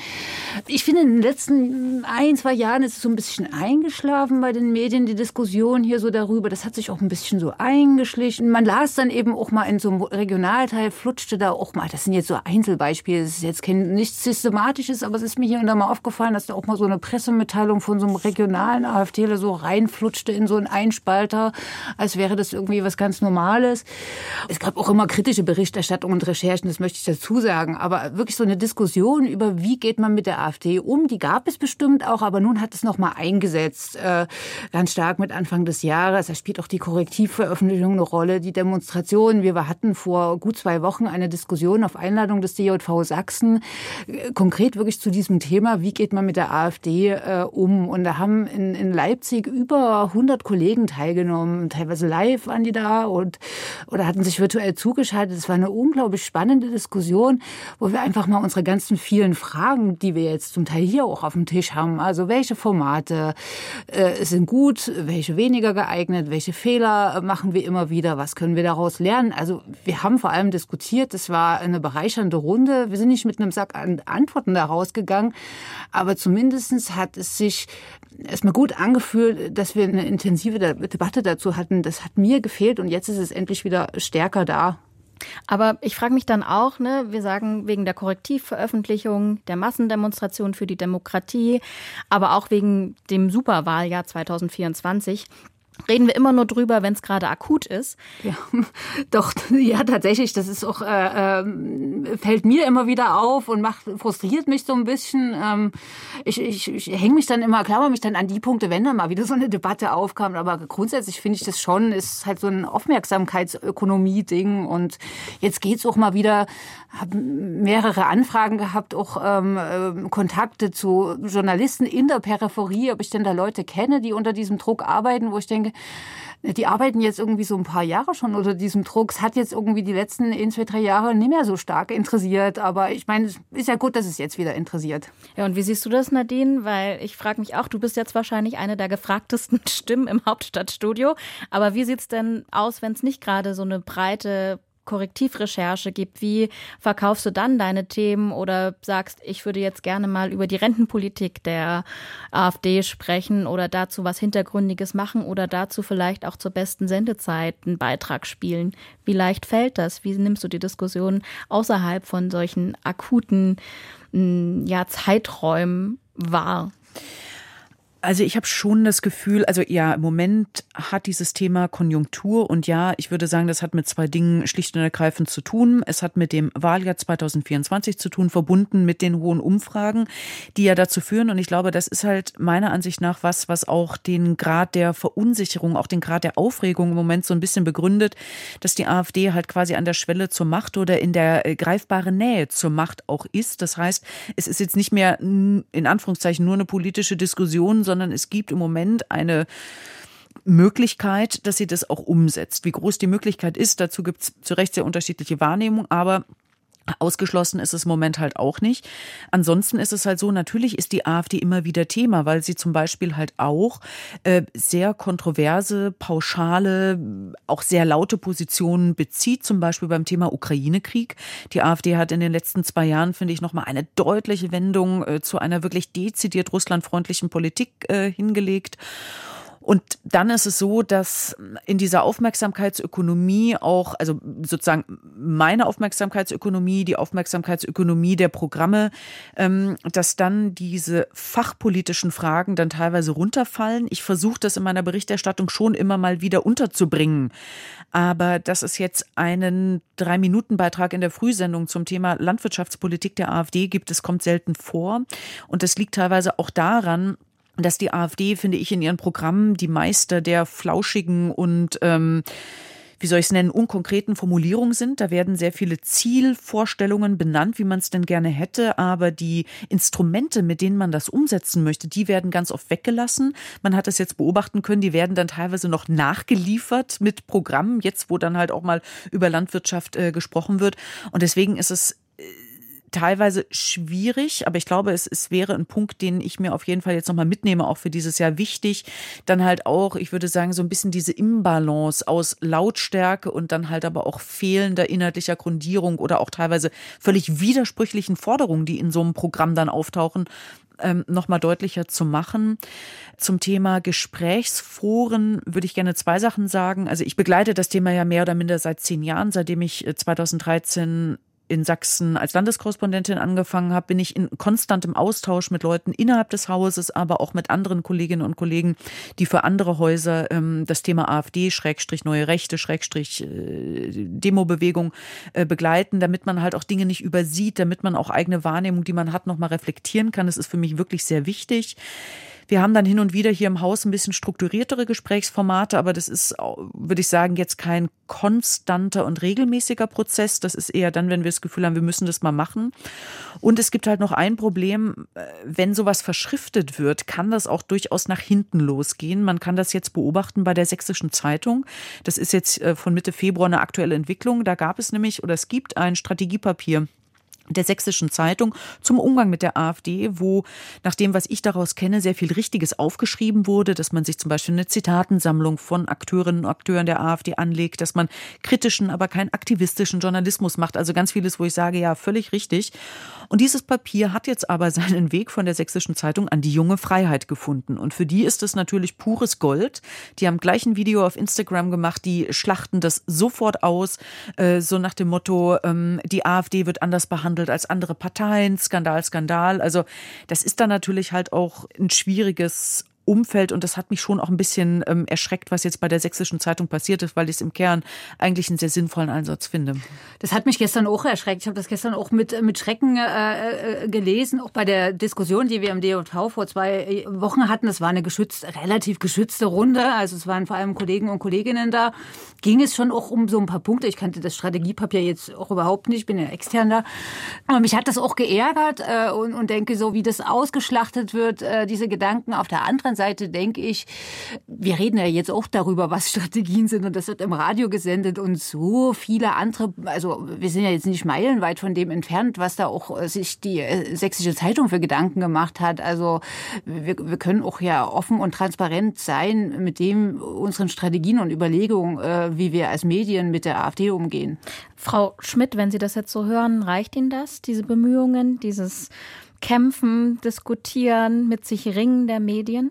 Ich in den letzten letzten ein, zwei Jahren ist es so ein bisschen eingeschlafen bei den Medien, die Diskussion hier so darüber. Das hat sich auch ein bisschen so eingeschlichen. Man las dann eben auch mal in so einem Regionalteil, flutschte da auch mal, das sind jetzt so Einzelbeispiele, das ist jetzt kein, nichts Systematisches, aber es ist mir hier und da mal aufgefallen, dass da auch mal so eine Pressemitteilung von so einem regionalen AfDler so reinflutschte in so einen Einspalter, als wäre das irgendwie was ganz Normales. Es gab auch immer kritische Berichterstattung und Recherchen, das möchte ich dazu sagen, aber wirklich so eine Diskussion über, wie geht man mit der AfD um, die gab es bestimmt auch, aber nun hat es noch mal eingesetzt, äh, ganz stark mit Anfang des Jahres. Da spielt auch die Korrektivveröffentlichung eine Rolle, die Demonstrationen. Wir hatten vor gut zwei Wochen eine Diskussion auf Einladung des DJV Sachsen, äh, konkret wirklich zu diesem Thema, wie geht man mit der AfD äh, um? Und da haben in, in Leipzig über 100 Kollegen teilgenommen, teilweise live waren die da und oder hatten sich virtuell zugeschaltet. Es war eine unglaublich spannende Diskussion, wo wir einfach mal unsere ganzen vielen Fragen, die wir jetzt zum Teil hier auch auf auf dem Tisch haben. Also welche Formate äh, sind gut, welche weniger geeignet, welche Fehler machen wir immer wieder, was können wir daraus lernen. Also wir haben vor allem diskutiert, es war eine bereichernde Runde. Wir sind nicht mit einem Sack an Antworten da rausgegangen, aber zumindest hat es sich erstmal gut angefühlt, dass wir eine intensive Debatte dazu hatten. Das hat mir gefehlt und jetzt ist es endlich wieder stärker da. Aber ich frage mich dann auch, ne, wir sagen wegen der Korrektivveröffentlichung, der Massendemonstration für die Demokratie, aber auch wegen dem Superwahljahr 2024, reden wir immer nur drüber, wenn es gerade akut ist. Ja, doch, ja, tatsächlich. Das ist auch, äh, äh, fällt mir immer wieder auf und macht, frustriert mich so ein bisschen. Ähm, ich ich, ich hänge mich dann immer, klammer mich dann an die Punkte, wenn dann mal wieder so eine Debatte aufkam. Aber grundsätzlich finde ich das schon, ist halt so ein Aufmerksamkeitsökonomie-Ding. Und jetzt geht's auch mal wieder, habe mehrere Anfragen gehabt, auch ähm, äh, Kontakte zu Journalisten in der Peripherie, ob ich denn da Leute kenne, die unter diesem Druck arbeiten, wo ich denke, die arbeiten jetzt irgendwie so ein paar Jahre schon unter diesem Druck. Es hat jetzt irgendwie die letzten ein, zwei, drei Jahre nicht mehr so stark interessiert. Aber ich meine, es ist ja gut, dass es jetzt wieder interessiert. Ja, und wie siehst du das, Nadine? Weil ich frage mich auch, du bist jetzt wahrscheinlich eine der gefragtesten Stimmen im Hauptstadtstudio. Aber wie sieht es denn aus, wenn es nicht gerade so eine breite Korrektivrecherche gibt, wie verkaufst du dann deine Themen oder sagst, ich würde jetzt gerne mal über die Rentenpolitik der AfD sprechen oder dazu was Hintergründiges machen oder dazu vielleicht auch zur besten Sendezeit einen Beitrag spielen. Wie leicht fällt das? Wie nimmst du die Diskussion außerhalb von solchen akuten mm, ja, Zeiträumen wahr? Also ich habe schon das Gefühl, also ja, im Moment hat dieses Thema Konjunktur und ja, ich würde sagen, das hat mit zwei Dingen schlicht und ergreifend zu tun. Es hat mit dem Wahljahr 2024 zu tun, verbunden mit den hohen Umfragen, die ja dazu führen. Und ich glaube, das ist halt meiner Ansicht nach was, was auch den Grad der Verunsicherung, auch den Grad der Aufregung im Moment so ein bisschen begründet, dass die AfD halt quasi an der Schwelle zur Macht oder in der äh, greifbaren Nähe zur Macht auch ist. Das heißt, es ist jetzt nicht mehr in Anführungszeichen nur eine politische Diskussion, sondern es gibt im Moment eine Möglichkeit, dass sie das auch umsetzt. Wie groß die Möglichkeit ist, dazu gibt es zu Recht sehr unterschiedliche Wahrnehmungen, aber Ausgeschlossen ist es im Moment halt auch nicht. Ansonsten ist es halt so, natürlich ist die AfD immer wieder Thema, weil sie zum Beispiel halt auch äh, sehr kontroverse, pauschale, auch sehr laute Positionen bezieht, zum Beispiel beim Thema Ukraine-Krieg. Die AfD hat in den letzten zwei Jahren, finde ich, nochmal eine deutliche Wendung äh, zu einer wirklich dezidiert russlandfreundlichen Politik äh, hingelegt. Und dann ist es so, dass in dieser Aufmerksamkeitsökonomie auch, also sozusagen meine Aufmerksamkeitsökonomie, die Aufmerksamkeitsökonomie der Programme, ähm, dass dann diese fachpolitischen Fragen dann teilweise runterfallen. Ich versuche das in meiner Berichterstattung schon immer mal wieder unterzubringen. Aber dass es jetzt einen Drei-Minuten-Beitrag in der Frühsendung zum Thema Landwirtschaftspolitik der AfD gibt, das kommt selten vor. Und das liegt teilweise auch daran, dass die AfD, finde ich, in ihren Programmen die Meister der flauschigen und ähm, wie soll ich es nennen, unkonkreten Formulierungen sind. Da werden sehr viele Zielvorstellungen benannt, wie man es denn gerne hätte, aber die Instrumente, mit denen man das umsetzen möchte, die werden ganz oft weggelassen. Man hat es jetzt beobachten können, die werden dann teilweise noch nachgeliefert mit Programmen, jetzt wo dann halt auch mal über Landwirtschaft äh, gesprochen wird. Und deswegen ist es äh, teilweise schwierig, aber ich glaube, es, es wäre ein Punkt, den ich mir auf jeden Fall jetzt nochmal mitnehme, auch für dieses Jahr wichtig. Dann halt auch, ich würde sagen, so ein bisschen diese Imbalance aus Lautstärke und dann halt aber auch fehlender inhaltlicher Grundierung oder auch teilweise völlig widersprüchlichen Forderungen, die in so einem Programm dann auftauchen, ähm, nochmal deutlicher zu machen. Zum Thema Gesprächsforen würde ich gerne zwei Sachen sagen. Also ich begleite das Thema ja mehr oder minder seit zehn Jahren, seitdem ich 2013 äh, in Sachsen als Landeskorrespondentin angefangen habe, bin ich in konstantem Austausch mit Leuten innerhalb des Hauses, aber auch mit anderen Kolleginnen und Kollegen, die für andere Häuser ähm, das Thema AfD, Schrägstrich neue Rechte, Schrägstrich äh, Demobewegung äh, begleiten, damit man halt auch Dinge nicht übersieht, damit man auch eigene Wahrnehmung, die man hat, nochmal reflektieren kann. Das ist für mich wirklich sehr wichtig. Wir haben dann hin und wieder hier im Haus ein bisschen strukturiertere Gesprächsformate, aber das ist, würde ich sagen, jetzt kein konstanter und regelmäßiger Prozess. Das ist eher dann, wenn wir das Gefühl haben, wir müssen das mal machen. Und es gibt halt noch ein Problem, äh, wenn sowas verschriftet wird, kann das auch durchaus nach hinten losgehen. Man kann das jetzt beobachten bei der Sächsischen Zeitung. Das ist jetzt äh, von Mitte Februar eine aktuelle Entwicklung. Da gab es nämlich oder es gibt ein Strategiepapier der Sächsischen Zeitung zum Umgang mit der AfD, wo nach dem, was ich daraus kenne, sehr viel Richtiges aufgeschrieben wurde, dass man sich zum Beispiel eine Zitatensammlung von Akteurinnen und Akteuren der AfD anlegt, dass man kritischen, aber keinen aktivistischen Journalismus macht. Also ganz vieles, wo ich sage, ja, völlig richtig. Und dieses Papier hat jetzt aber seinen Weg von der Sächsischen Zeitung an die junge Freiheit gefunden. Und für die ist es natürlich pures Gold. Die haben gleich ein Video auf Instagram gemacht, die schlachten das sofort aus, äh, so nach dem Motto, ähm, die AfD wird anders behandelt behandelt als andere Parteien. Skandal, Skandal. Also das ist dann natürlich halt auch ein schwieriges Umfeld und das hat mich schon auch ein bisschen ähm, erschreckt, was jetzt bei der Sächsischen Zeitung passiert ist, weil ich es im Kern eigentlich einen sehr sinnvollen Einsatz finde. Das hat mich gestern auch erschreckt. Ich habe das gestern auch mit, mit Schrecken äh, äh gelesen, auch bei der Diskussion, die wir im DJV vor zwei Wochen hatten. Das war eine geschützt, relativ geschützte Runde, also es waren vor allem Kollegen und Kolleginnen da. Ging es schon auch um so ein paar Punkte. Ich kannte das Strategiepapier jetzt auch überhaupt nicht, bin ja extern da. Aber mich hat das auch geärgert äh, und, und denke so, wie das ausgeschlachtet wird, äh, diese Gedanken auf der anderen anderen Seite denke ich, wir reden ja jetzt auch darüber, was Strategien sind und das wird im Radio gesendet und so viele andere, also wir sind ja jetzt nicht meilenweit von dem entfernt, was da auch äh, sich die äh, Sächsische Zeitung für Gedanken gemacht hat. Also wir, wir können auch ja offen und transparent sein mit dem unseren Strategien und Überlegungen, äh, wie wir als Medien mit der AfD umgehen. Frau Schmidt, wenn Sie das jetzt so hören, reicht Ihnen das, diese Bemühungen, dieses Kämpfen, Diskutieren, mit sich ringen der Medien?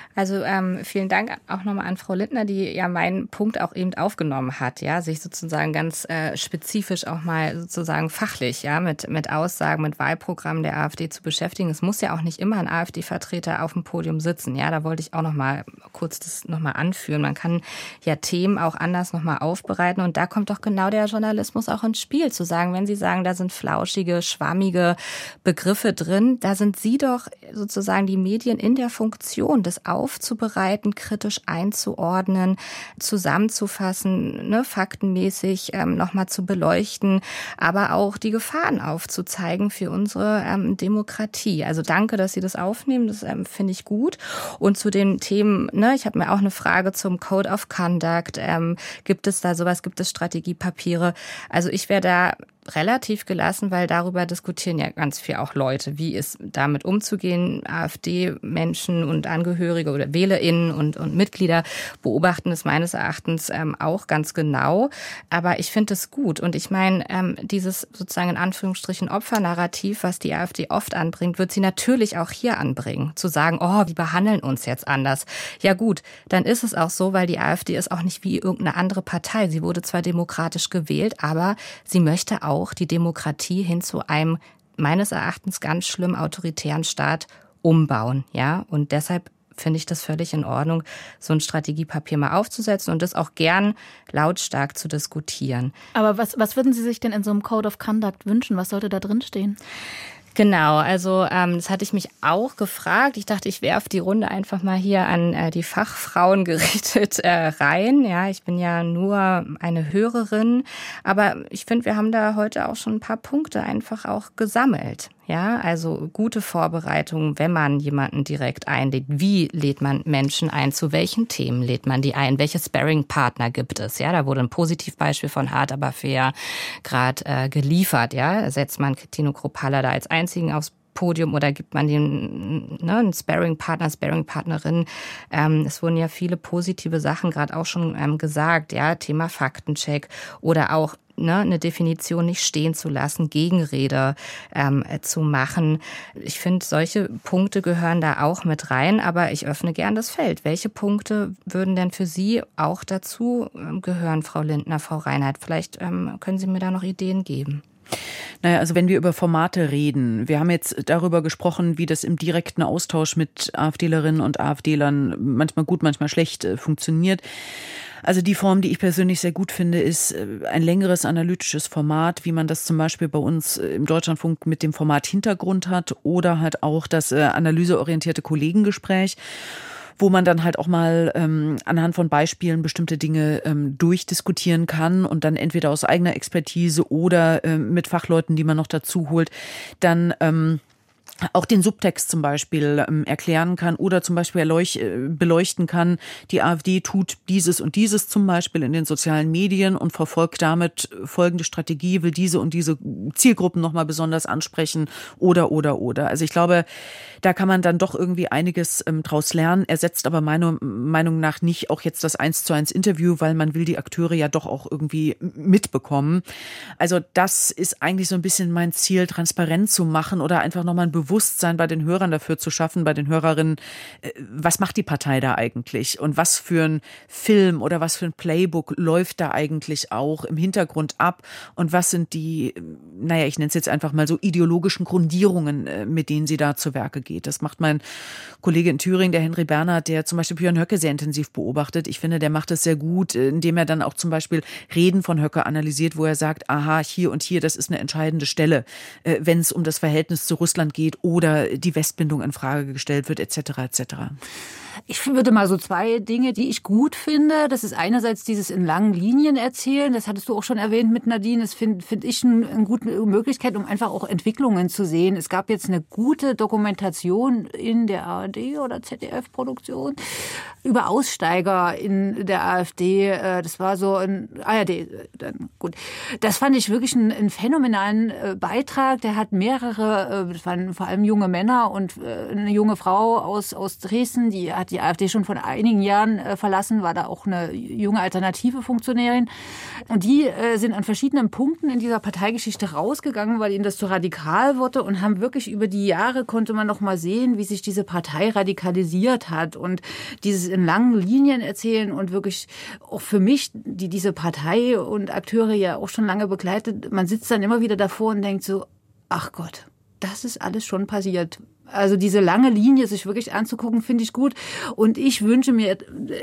Also ähm, vielen Dank auch nochmal an Frau Lindner, die ja meinen Punkt auch eben aufgenommen hat, ja, sich sozusagen ganz äh, spezifisch auch mal sozusagen fachlich, ja, mit, mit Aussagen, mit Wahlprogrammen der AfD zu beschäftigen. Es muss ja auch nicht immer ein AfD-Vertreter auf dem Podium sitzen, ja, da wollte ich auch nochmal kurz das nochmal anführen. Man kann ja Themen auch anders nochmal aufbereiten und da kommt doch genau der Journalismus auch ins Spiel, zu sagen, wenn Sie sagen, da sind flauschige, schwammige Begriffe drin, da sind Sie doch sozusagen die Medien in der Funktion des Auf aufzubereiten, kritisch einzuordnen, zusammenzufassen, ne, faktenmäßig ähm, nochmal zu beleuchten, aber auch die Gefahren aufzuzeigen für unsere ähm, Demokratie. Also danke, dass Sie das aufnehmen, das ähm, finde ich gut. Und zu den Themen, ne, ich habe mir auch eine Frage zum Code of Conduct. Ähm, gibt es da sowas, gibt es Strategiepapiere? Also ich wäre da relativ gelassen, weil darüber diskutieren ja ganz viel auch Leute, wie ist damit umzugehen. AfD-Menschen und Angehörige oder WählerInnen und, und Mitglieder beobachten es meines Erachtens ähm, auch ganz genau. Aber ich finde es gut. Und ich meine, ähm, dieses sozusagen in Anführungsstrichen Opfernarrativ, was die AfD oft anbringt, wird sie natürlich auch hier anbringen. Zu sagen, oh, die behandeln uns jetzt anders. Ja gut, dann ist es auch so, weil die AfD ist auch nicht wie irgendeine andere Partei. Sie wurde zwar demokratisch gewählt, aber sie möchte auch die Demokratie hin zu einem meines Erachtens ganz schlimm autoritären Staat umbauen, ja? Und deshalb finde ich das völlig in Ordnung, so ein Strategiepapier mal aufzusetzen und das auch gern lautstark zu diskutieren. Aber was, was würden Sie sich denn in so einem Code of Conduct wünschen? Was sollte da drin stehen? Genau, also ähm, das hatte ich mich auch gefragt. Ich dachte, ich werfe die Runde einfach mal hier an äh, die Fachfrauen gerichtet äh, rein. Ja, ich bin ja nur eine Hörerin, aber ich finde, wir haben da heute auch schon ein paar Punkte einfach auch gesammelt. Ja, also gute Vorbereitung, wenn man jemanden direkt einlädt. Wie lädt man Menschen ein? Zu welchen Themen lädt man die ein? Welche Sparring-Partner gibt es? Ja, da wurde ein Positivbeispiel von Hart aber fair gerade äh, geliefert. Ja, setzt man Tino Kropala da als einzigen aufs Podium oder gibt man dem ne, einen Sparring-Partner, Sparring-Partnerin. Ähm, es wurden ja viele positive Sachen gerade auch schon ähm, gesagt, ja, Thema Faktencheck oder auch ne, eine Definition nicht stehen zu lassen, Gegenrede ähm, zu machen. Ich finde, solche Punkte gehören da auch mit rein, aber ich öffne gern das Feld. Welche Punkte würden denn für Sie auch dazu ähm, gehören, Frau Lindner, Frau Reinhardt? Vielleicht ähm, können Sie mir da noch Ideen geben. Naja, also wenn wir über Formate reden, wir haben jetzt darüber gesprochen, wie das im direkten Austausch mit AfDlerinnen und AfDlern manchmal gut, manchmal schlecht äh, funktioniert. Also die Form, die ich persönlich sehr gut finde, ist äh, ein längeres analytisches Format, wie man das zum Beispiel bei uns äh, im Deutschlandfunk mit dem Format Hintergrund hat oder halt auch das analyseorientierte Kollegengespräch wo man dann halt auch mal ähm, anhand von Beispielen bestimmte Dinge ähm, durchdiskutieren kann und dann entweder aus eigener Expertise oder ähm, mit Fachleuten, die man noch dazu holt, dann ähm, auch den Subtext zum Beispiel ähm, erklären kann oder zum Beispiel äh, beleuchten kann, die AfD tut dieses und dieses zum Beispiel in den sozialen Medien und verfolgt damit folgende Strategie, will diese und diese Zielgruppen nochmal besonders ansprechen oder, oder, oder. Also ich glaube, da kann man dann doch irgendwie einiges ähm, draus lernen, ersetzt aber meiner Meinung nach nicht auch jetzt das eins zu eins Interview, weil man will die Akteure ja doch auch irgendwie mitbekommen. Also das ist eigentlich so ein bisschen mein Ziel, transparent zu machen oder einfach nochmal ein Bewusstsein bei den Hörern dafür zu schaffen, bei den Hörerinnen, äh, was macht die Partei da eigentlich und was für ein Film oder was für ein Playbook läuft da eigentlich auch im Hintergrund ab und was sind die, naja, ich nenne es jetzt einfach mal so ideologischen Grundierungen, äh, mit denen sie da zu Werke geht. Das macht mein Kollege in Thüringen, der Henry Bernhard, der zum Beispiel Björn Höcke sehr intensiv beobachtet. Ich finde, der macht es sehr gut, äh, indem er dann auch zum Beispiel Reden von Höcke analysiert, wo er sagt, aha, hier und hier, das ist eine entscheidende Stelle, äh, wenn es um das Verhältnis zu Russland geht oder die Westbindung in Frage gestellt wird, etc. etc. Ich würde mal so zwei Dinge, die ich gut finde. Das ist einerseits dieses in langen Linien erzählen. Das hattest du auch schon erwähnt mit Nadine. Das finde find ich eine, eine gute Möglichkeit, um einfach auch Entwicklungen zu sehen. Es gab jetzt eine gute Dokumentation in der ARD oder ZDF-Produktion über Aussteiger in der AfD. Äh, das war so ein ARD. Dann gut. Das fand ich wirklich einen, einen phänomenalen äh, Beitrag. Der hat mehrere, äh, das waren vor allem junge Männer und eine junge Frau aus, aus Dresden, die hat die AfD schon vor einigen Jahren äh, verlassen, war da auch eine junge alternative Funktionärin. Und die äh, sind an verschiedenen Punkten in dieser Parteigeschichte rausgegangen, weil ihnen das zu radikal wurde und haben wirklich über die Jahre konnte man noch mal sehen, wie sich diese Partei radikalisiert hat und dieses in langen Linien erzählen und wirklich auch für mich, die diese Partei und Akteure ja auch schon lange begleitet, man sitzt dann immer wieder davor und denkt so, ach Gott, das ist alles schon passiert. Also diese lange Linie sich wirklich anzugucken, finde ich gut. Und ich wünsche mir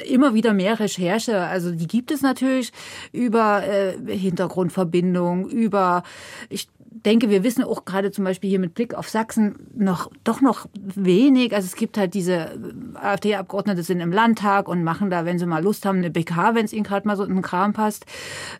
immer wieder mehr Recherche. Also die gibt es natürlich über äh, Hintergrundverbindung, über ich denke, wir wissen auch gerade zum Beispiel hier mit Blick auf Sachsen noch doch noch wenig. Also es gibt halt diese äh, AfD-Abgeordnete sind im Landtag und machen da, wenn sie mal Lust haben, eine BK, wenn es ihnen gerade mal so in den Kram passt.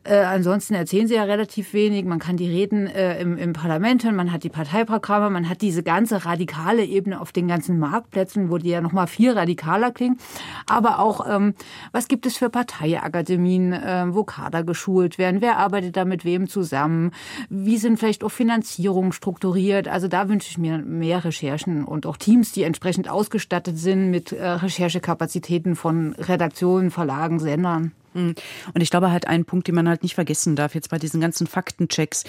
Äh, ansonsten erzählen sie ja relativ wenig. Man kann die Reden äh, im, im Parlament hören, man hat die Parteiprogramme, man hat diese ganze radikale Ebene auf den ganzen Marktplätzen, wo die ja noch mal viel radikaler klingen. Aber auch, ähm, was gibt es für Parteiakademien, äh, wo Kader geschult werden? Wer arbeitet da mit wem zusammen? Wie sind vielleicht auch Finanzierung strukturiert. Also da wünsche ich mir mehr Recherchen und auch Teams, die entsprechend ausgestattet sind mit äh, Recherchekapazitäten von Redaktionen, Verlagen, Sendern. Hm. Und ich glaube halt ein Punkt, den man halt nicht vergessen darf, jetzt bei diesen ganzen Faktenchecks,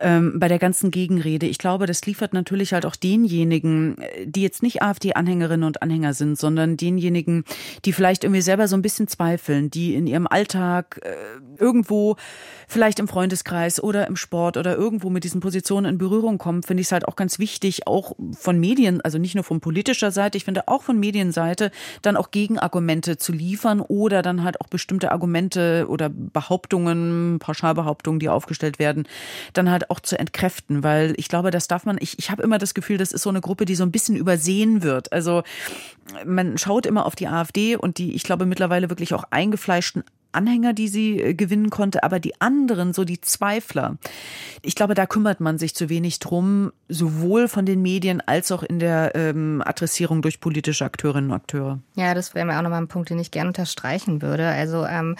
ähm, bei der ganzen Gegenrede. Ich glaube, das liefert natürlich halt auch denjenigen, die jetzt nicht AfD-Anhängerinnen und Anhänger sind, sondern denjenigen, die vielleicht irgendwie selber so ein bisschen zweifeln, die in ihrem Alltag äh, irgendwo, vielleicht im Freundeskreis oder im Sport oder irgendwo mit diesen Positionen in Berührung kommen, finde ich es halt auch ganz wichtig, auch von Medien, also nicht nur von politischer Seite, ich finde auch von Medienseite, dann auch Gegenargumente zu liefern oder dann halt auch bestimmte Argumente Argumente oder Behauptungen, Pauschalbehauptungen, die aufgestellt werden, dann halt auch zu entkräften, weil ich glaube, das darf man, ich, ich habe immer das Gefühl, das ist so eine Gruppe, die so ein bisschen übersehen wird. Also man schaut immer auf die AfD und die, ich glaube, mittlerweile wirklich auch eingefleischten Anhänger, die sie äh, gewinnen konnte, aber die anderen, so die Zweifler, ich glaube, da kümmert man sich zu wenig drum, sowohl von den Medien als auch in der ähm, Adressierung durch politische Akteurinnen und Akteure. Ja, das wäre mir auch nochmal ein Punkt, den ich gerne unterstreichen würde. Also ähm,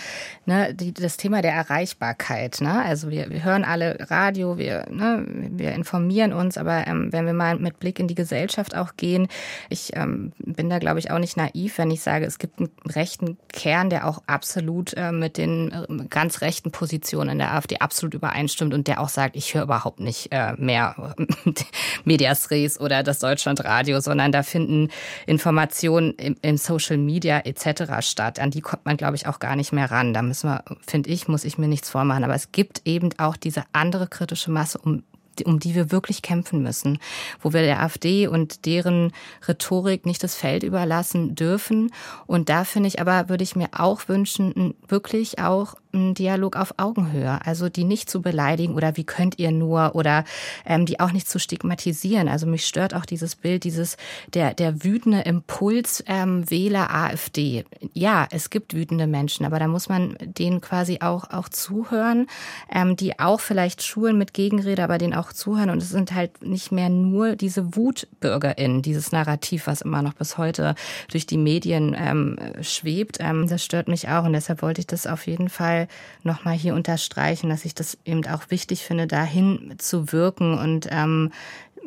ne, die, das Thema der Erreichbarkeit. Ne? Also wir, wir hören alle Radio, wir, ne, wir informieren uns, aber ähm, wenn wir mal mit Blick in die Gesellschaft auch gehen, ich ähm, bin da, glaube ich, auch nicht naiv, wenn ich sage, es gibt einen rechten Kern, der auch absolut äh, mit den äh, ganz rechten Positionen in der AfD absolut übereinstimmt und der auch sagt, ich höre überhaupt nicht äh, mehr Medias Res oder das Deutschlandradio, sondern da finden Informationen im, im Social Media etc. statt. An die kommt man, glaube ich, auch gar nicht mehr ran. Da müssen wir, finde ich, muss ich mir nichts vormachen. Aber es gibt eben auch diese andere kritische Masse, um um die wir wirklich kämpfen müssen, wo wir der AfD und deren Rhetorik nicht das Feld überlassen dürfen. Und da finde ich aber, würde ich mir auch wünschen, wirklich auch einen Dialog auf Augenhöhe, also die nicht zu beleidigen oder wie könnt ihr nur oder ähm, die auch nicht zu stigmatisieren. Also mich stört auch dieses Bild, dieses der der wütende Impuls ähm, Wähler AfD. Ja, es gibt wütende Menschen, aber da muss man denen quasi auch auch zuhören, ähm, die auch vielleicht schulen mit Gegenrede, aber denen auch zuhören und es sind halt nicht mehr nur diese WutbürgerInnen, dieses Narrativ, was immer noch bis heute durch die Medien ähm, schwebt. Ähm, das stört mich auch und deshalb wollte ich das auf jeden Fall nochmal hier unterstreichen, dass ich das eben auch wichtig finde, dahin zu wirken und ähm,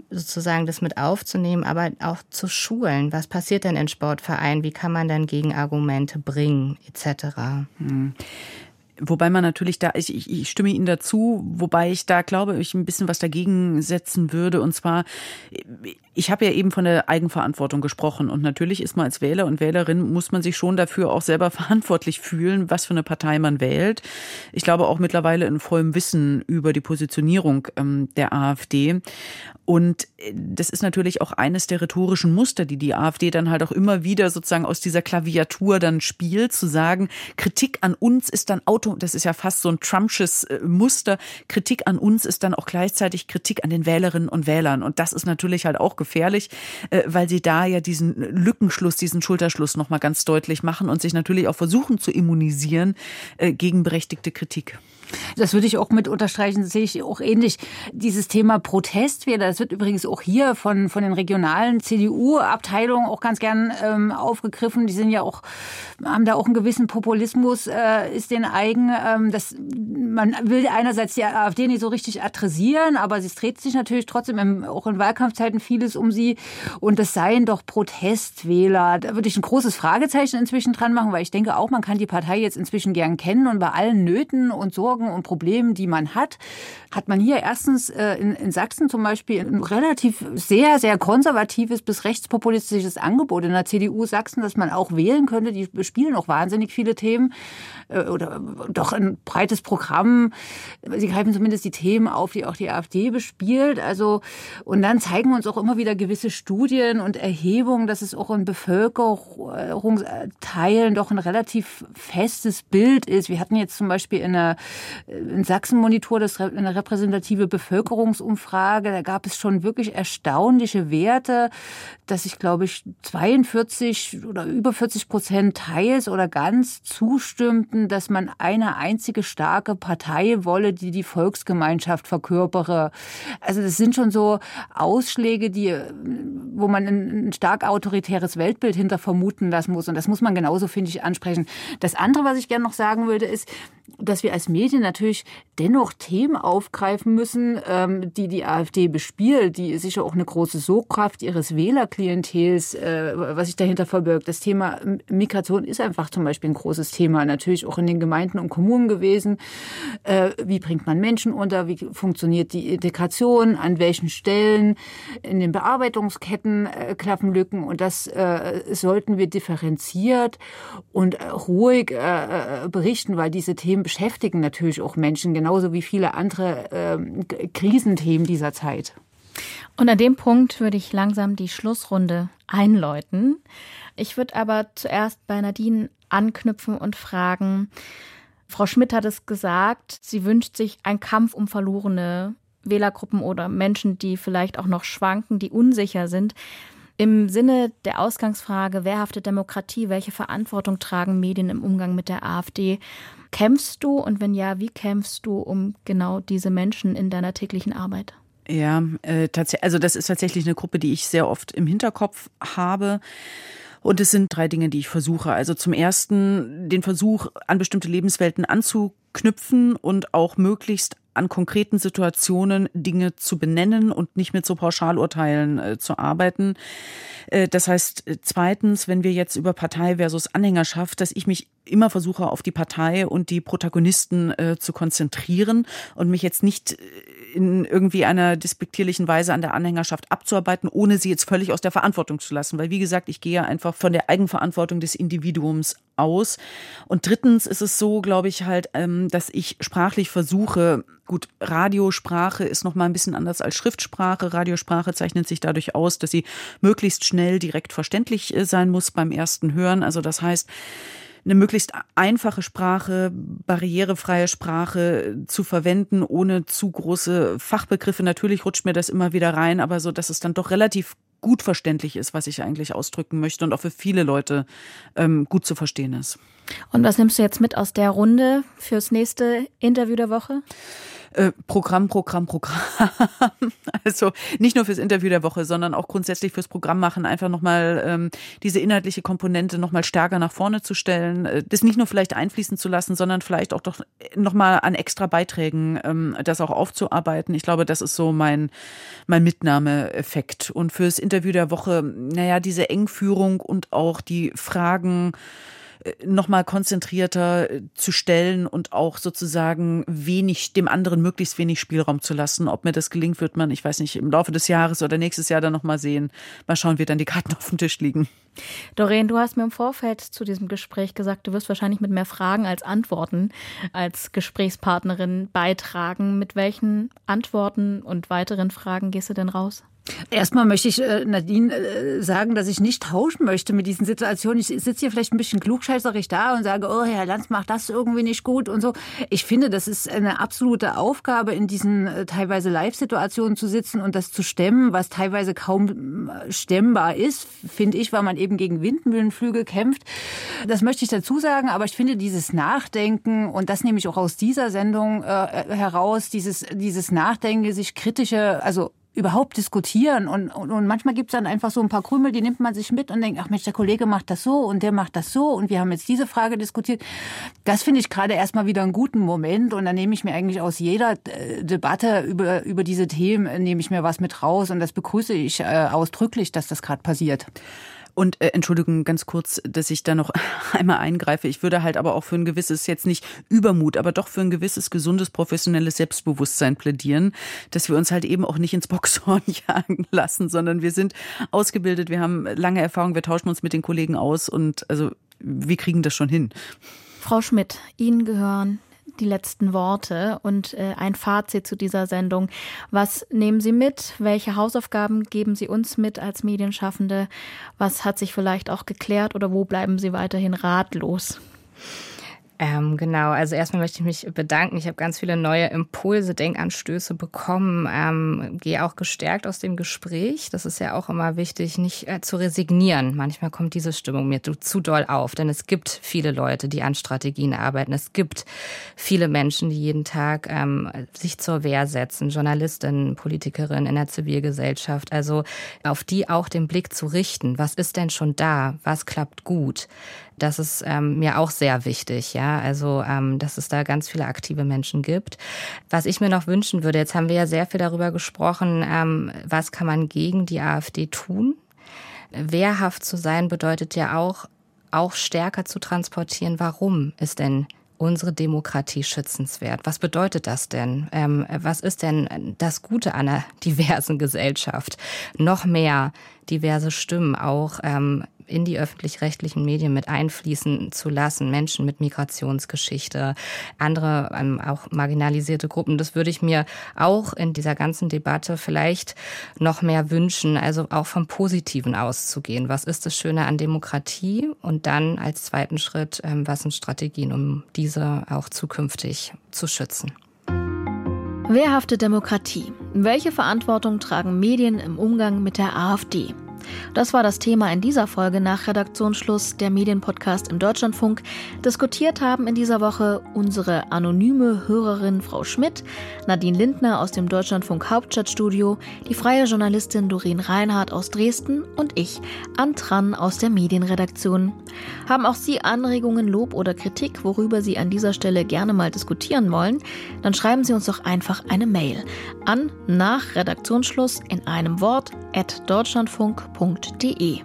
sozusagen das mit aufzunehmen, aber auch zu schulen. Was passiert denn in Sportvereinen? Wie kann man dann Gegenargumente bringen, etc. Hm. Wobei man natürlich da, ich, ich stimme Ihnen dazu, wobei ich da glaube ich ein bisschen was dagegen setzen würde. Und zwar, ich habe ja eben von der Eigenverantwortung gesprochen und natürlich ist man als Wähler und Wählerin muss man sich schon dafür auch selber verantwortlich fühlen, was für eine Partei man wählt. Ich glaube auch mittlerweile in vollem Wissen über die Positionierung ähm, der AfD. Und äh, das ist natürlich auch eines der rhetorischen Muster, die die AfD dann halt auch immer wieder sozusagen aus dieser Klaviatur dann spielt, zu sagen, Kritik an uns ist dann Auto, das ist ja fast so ein Trumpsches äh, Muster, Kritik an uns ist dann auch gleichzeitig Kritik an den Wählerinnen und Wählern. Und das ist natürlich halt auch gefährlich, äh, weil sie da ja diesen Lückenschluss, diesen Schulterschluss nochmal ganz deutlich machen und sich natürlich auch versuchen zu immunisieren äh, gegen berechtigte Kritik. Das würde ich auch mit unterstreichen, das sehe ich auch ähnlich. Dieses Thema Protestwähler, das wird übrigens auch hier von, von den regionalen CDU-Abteilungen auch ganz gern ähm, aufgegriffen. Die sind ja auch, haben da auch einen gewissen Populismus, äh, ist den eigen. Ähm, das, man will einerseits die AfD nicht so richtig adressieren, aber es dreht sich natürlich trotzdem im, auch in Wahlkampfzeiten vieles um sie. Und das seien doch Protestwähler. Da würde ich ein großes Fragezeichen inzwischen dran machen, weil ich denke auch, man kann die Partei jetzt inzwischen gern kennen und bei allen Nöten und Sorgen Sorgen und Problemen, die man hat, hat man hier erstens äh, in, in Sachsen zum Beispiel ein relativ sehr, sehr konservatives bis rechtspopulistisches Angebot in der CDU Sachsen, dass man auch wählen könnte. Die bespielen auch wahnsinnig viele Themen äh, oder doch ein breites Programm. Sie greifen zumindest die Themen auf, die auch die AfD bespielt. Also, und dann zeigen uns auch immer wieder gewisse Studien und Erhebungen, dass es auch in Bevölkerungsteilen doch ein relativ festes Bild ist. Wir hatten jetzt zum Beispiel in der in Sachsen-Monitor eine repräsentative Bevölkerungsumfrage. Da gab es schon wirklich erstaunliche Werte, dass ich glaube ich 42 oder über 40 Prozent teils oder ganz zustimmten, dass man eine einzige starke Partei wolle, die die Volksgemeinschaft verkörpere. Also das sind schon so Ausschläge, die, wo man ein stark autoritäres Weltbild hinter vermuten lassen muss. Und das muss man genauso, finde ich, ansprechen. Das andere, was ich gerne noch sagen würde, ist, dass wir als Medien natürlich dennoch Themen aufgreifen müssen, ähm, die die AfD bespielt, die sicher auch eine große Sogkraft ihres Wählerklientels, äh, was sich dahinter verbirgt. Das Thema Migration ist einfach zum Beispiel ein großes Thema, natürlich auch in den Gemeinden und Kommunen gewesen. Äh, wie bringt man Menschen unter? Wie funktioniert die Integration? An welchen Stellen? In den Bearbeitungsketten äh, klaffen Lücken und das sollten wir differenziert und ruhig berichten, weil diese Themen beschäftigen natürlich auch Menschen, genauso wie viele andere äh, Krisenthemen dieser Zeit. Und an dem Punkt würde ich langsam die Schlussrunde einläuten. Ich würde aber zuerst bei Nadine anknüpfen und fragen, Frau Schmidt hat es gesagt, sie wünscht sich einen Kampf um verlorene Wählergruppen oder Menschen, die vielleicht auch noch schwanken, die unsicher sind. Im Sinne der Ausgangsfrage, wehrhafte Demokratie, welche Verantwortung tragen Medien im Umgang mit der AfD? Kämpfst du und wenn ja, wie kämpfst du um genau diese Menschen in deiner täglichen Arbeit? Ja, äh, also das ist tatsächlich eine Gruppe, die ich sehr oft im Hinterkopf habe. Und es sind drei Dinge, die ich versuche. Also zum ersten den Versuch, an bestimmte Lebenswelten anzuknüpfen und auch möglichst an konkreten Situationen Dinge zu benennen und nicht mit so Pauschalurteilen äh, zu arbeiten. Äh, das heißt, äh, zweitens, wenn wir jetzt über Partei versus Anhängerschaft, dass ich mich immer versuche, auf die Partei und die Protagonisten äh, zu konzentrieren und mich jetzt nicht äh, in irgendwie einer despektierlichen Weise an der Anhängerschaft abzuarbeiten, ohne sie jetzt völlig aus der Verantwortung zu lassen. Weil, wie gesagt, ich gehe einfach von der Eigenverantwortung des Individuums aus. Und drittens ist es so, glaube ich, halt, ähm, dass ich sprachlich versuche, gut, Radiosprache ist noch mal ein bisschen anders als Schriftsprache. Radiosprache zeichnet sich dadurch aus, dass sie möglichst schnell direkt verständlich äh, sein muss beim ersten Hören. Also das heißt, eine möglichst einfache Sprache, barrierefreie Sprache zu verwenden, ohne zu große Fachbegriffe. Natürlich rutscht mir das immer wieder rein, aber so, dass es dann doch relativ gut verständlich ist, was ich eigentlich ausdrücken möchte und auch für viele Leute ähm, gut zu verstehen ist. Und was nimmst du jetzt mit aus der Runde fürs nächste Interview der Woche? Äh, Programm, Programm, Programm. also nicht nur fürs Interview der Woche, sondern auch grundsätzlich fürs Programm machen, einfach nochmal ähm, diese inhaltliche Komponente nochmal stärker nach vorne zu stellen, äh, das nicht nur vielleicht einfließen zu lassen, sondern vielleicht auch doch nochmal an extra Beiträgen ähm, das auch aufzuarbeiten. Ich glaube, das ist so mein, mein Mitnahmeeffekt. Und fürs Interview der Woche, naja, diese Engführung und auch die Fragen, äh, nochmal konzentrierter äh, zu stellen und auch sozusagen wenig, dem anderen möglichst wenig Spielraum zu lassen. Ob mir das gelingt, wird man, ich weiß nicht, im Laufe des Jahres oder nächstes Jahr dann nochmal sehen. Mal schauen, wie dann die Karten auf dem Tisch liegen. Doreen, du hast mir im Vorfeld zu diesem Gespräch gesagt, du wirst wahrscheinlich mit mehr Fragen als Antworten als Gesprächspartnerin beitragen. Mit welchen Antworten und weiteren Fragen gehst du denn raus? Erstmal möchte ich äh, Nadine äh, sagen, dass ich nicht tauschen möchte mit diesen Situationen. Ich sitze hier vielleicht ein bisschen klugscheißerig da und sage, oh, Herr Lanz macht das irgendwie nicht gut und so. Ich finde, das ist eine absolute Aufgabe, in diesen äh, teilweise Live-Situationen zu sitzen und das zu stemmen, was teilweise kaum stemmbar ist, finde ich, weil man eben gegen Windmühlenflüge kämpft. Das möchte ich dazu sagen, aber ich finde dieses Nachdenken, und das nehme ich auch aus dieser Sendung äh, heraus, dieses, dieses Nachdenken, sich kritische, also überhaupt diskutieren. Und, und, und manchmal gibt es dann einfach so ein paar Krümel, die nimmt man sich mit und denkt, ach Mensch, der Kollege macht das so und der macht das so und wir haben jetzt diese Frage diskutiert. Das finde ich gerade erstmal wieder einen guten Moment und dann nehme ich mir eigentlich aus jeder äh, Debatte über, über diese Themen, äh, nehme ich mir was mit raus und das begrüße ich äh, ausdrücklich, dass das gerade passiert. Und äh, Entschuldigung, ganz kurz, dass ich da noch einmal eingreife. Ich würde halt aber auch für ein gewisses, jetzt nicht Übermut, aber doch für ein gewisses gesundes, professionelles Selbstbewusstsein plädieren, dass wir uns halt eben auch nicht ins Boxhorn jagen lassen, sondern wir sind ausgebildet, wir haben lange Erfahrung, wir tauschen uns mit den Kollegen aus und also wir kriegen das schon hin. Frau Schmidt, Ihnen gehören die letzten Worte und äh, ein Fazit zu dieser Sendung. Was nehmen Sie mit? Welche Hausaufgaben geben Sie uns mit als Medienschaffende? Was hat sich vielleicht auch geklärt oder wo bleiben Sie weiterhin ratlos? Ähm, genau, also erstmal möchte ich mich bedanken. Ich habe ganz viele neue Impulse, Denkanstöße bekommen. Ähm, gehe auch gestärkt aus dem Gespräch. Das ist ja auch immer wichtig, nicht äh, zu resignieren. Manchmal kommt diese Stimmung mir zu doll auf, denn es gibt viele Leute, die an Strategien arbeiten. Es gibt viele Menschen, die jeden Tag ähm, sich zur Wehr setzen, Journalistinnen, Politikerinnen in der Zivilgesellschaft. Also auf die auch den Blick zu richten. Was ist denn schon da? Was klappt gut? Das ist ähm, mir auch sehr wichtig, ja. Also, ähm, dass es da ganz viele aktive Menschen gibt. Was ich mir noch wünschen würde, jetzt haben wir ja sehr viel darüber gesprochen, ähm, was kann man gegen die AfD tun? Wehrhaft zu sein bedeutet ja auch, auch stärker zu transportieren, warum ist denn unsere Demokratie schützenswert? Was bedeutet das denn? Ähm, was ist denn das Gute an einer diversen Gesellschaft? Noch mehr diverse Stimmen auch ähm, in die öffentlich-rechtlichen Medien mit einfließen zu lassen, Menschen mit Migrationsgeschichte, andere ähm, auch marginalisierte Gruppen. Das würde ich mir auch in dieser ganzen Debatte vielleicht noch mehr wünschen, also auch vom Positiven auszugehen. Was ist das Schöne an Demokratie? Und dann als zweiten Schritt, ähm, was sind Strategien, um diese auch zukünftig zu schützen? Wehrhafte Demokratie. Welche Verantwortung tragen Medien im Umgang mit der AfD? Das war das Thema in dieser Folge nach Redaktionsschluss der Medienpodcast im Deutschlandfunk. Diskutiert haben in dieser Woche unsere anonyme Hörerin Frau Schmidt, Nadine Lindner aus dem Deutschlandfunk Hauptstadtstudio, die freie Journalistin Doreen Reinhardt aus Dresden und ich, Antran aus der Medienredaktion. Haben auch Sie Anregungen, Lob oder Kritik, worüber Sie an dieser Stelle gerne mal diskutieren wollen? Dann schreiben Sie uns doch einfach eine Mail an nach Redaktionsschluss in einem Wort deutschlandfunk.de.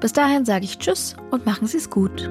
Bis dahin sage ich Tschüss und machen Sie es gut.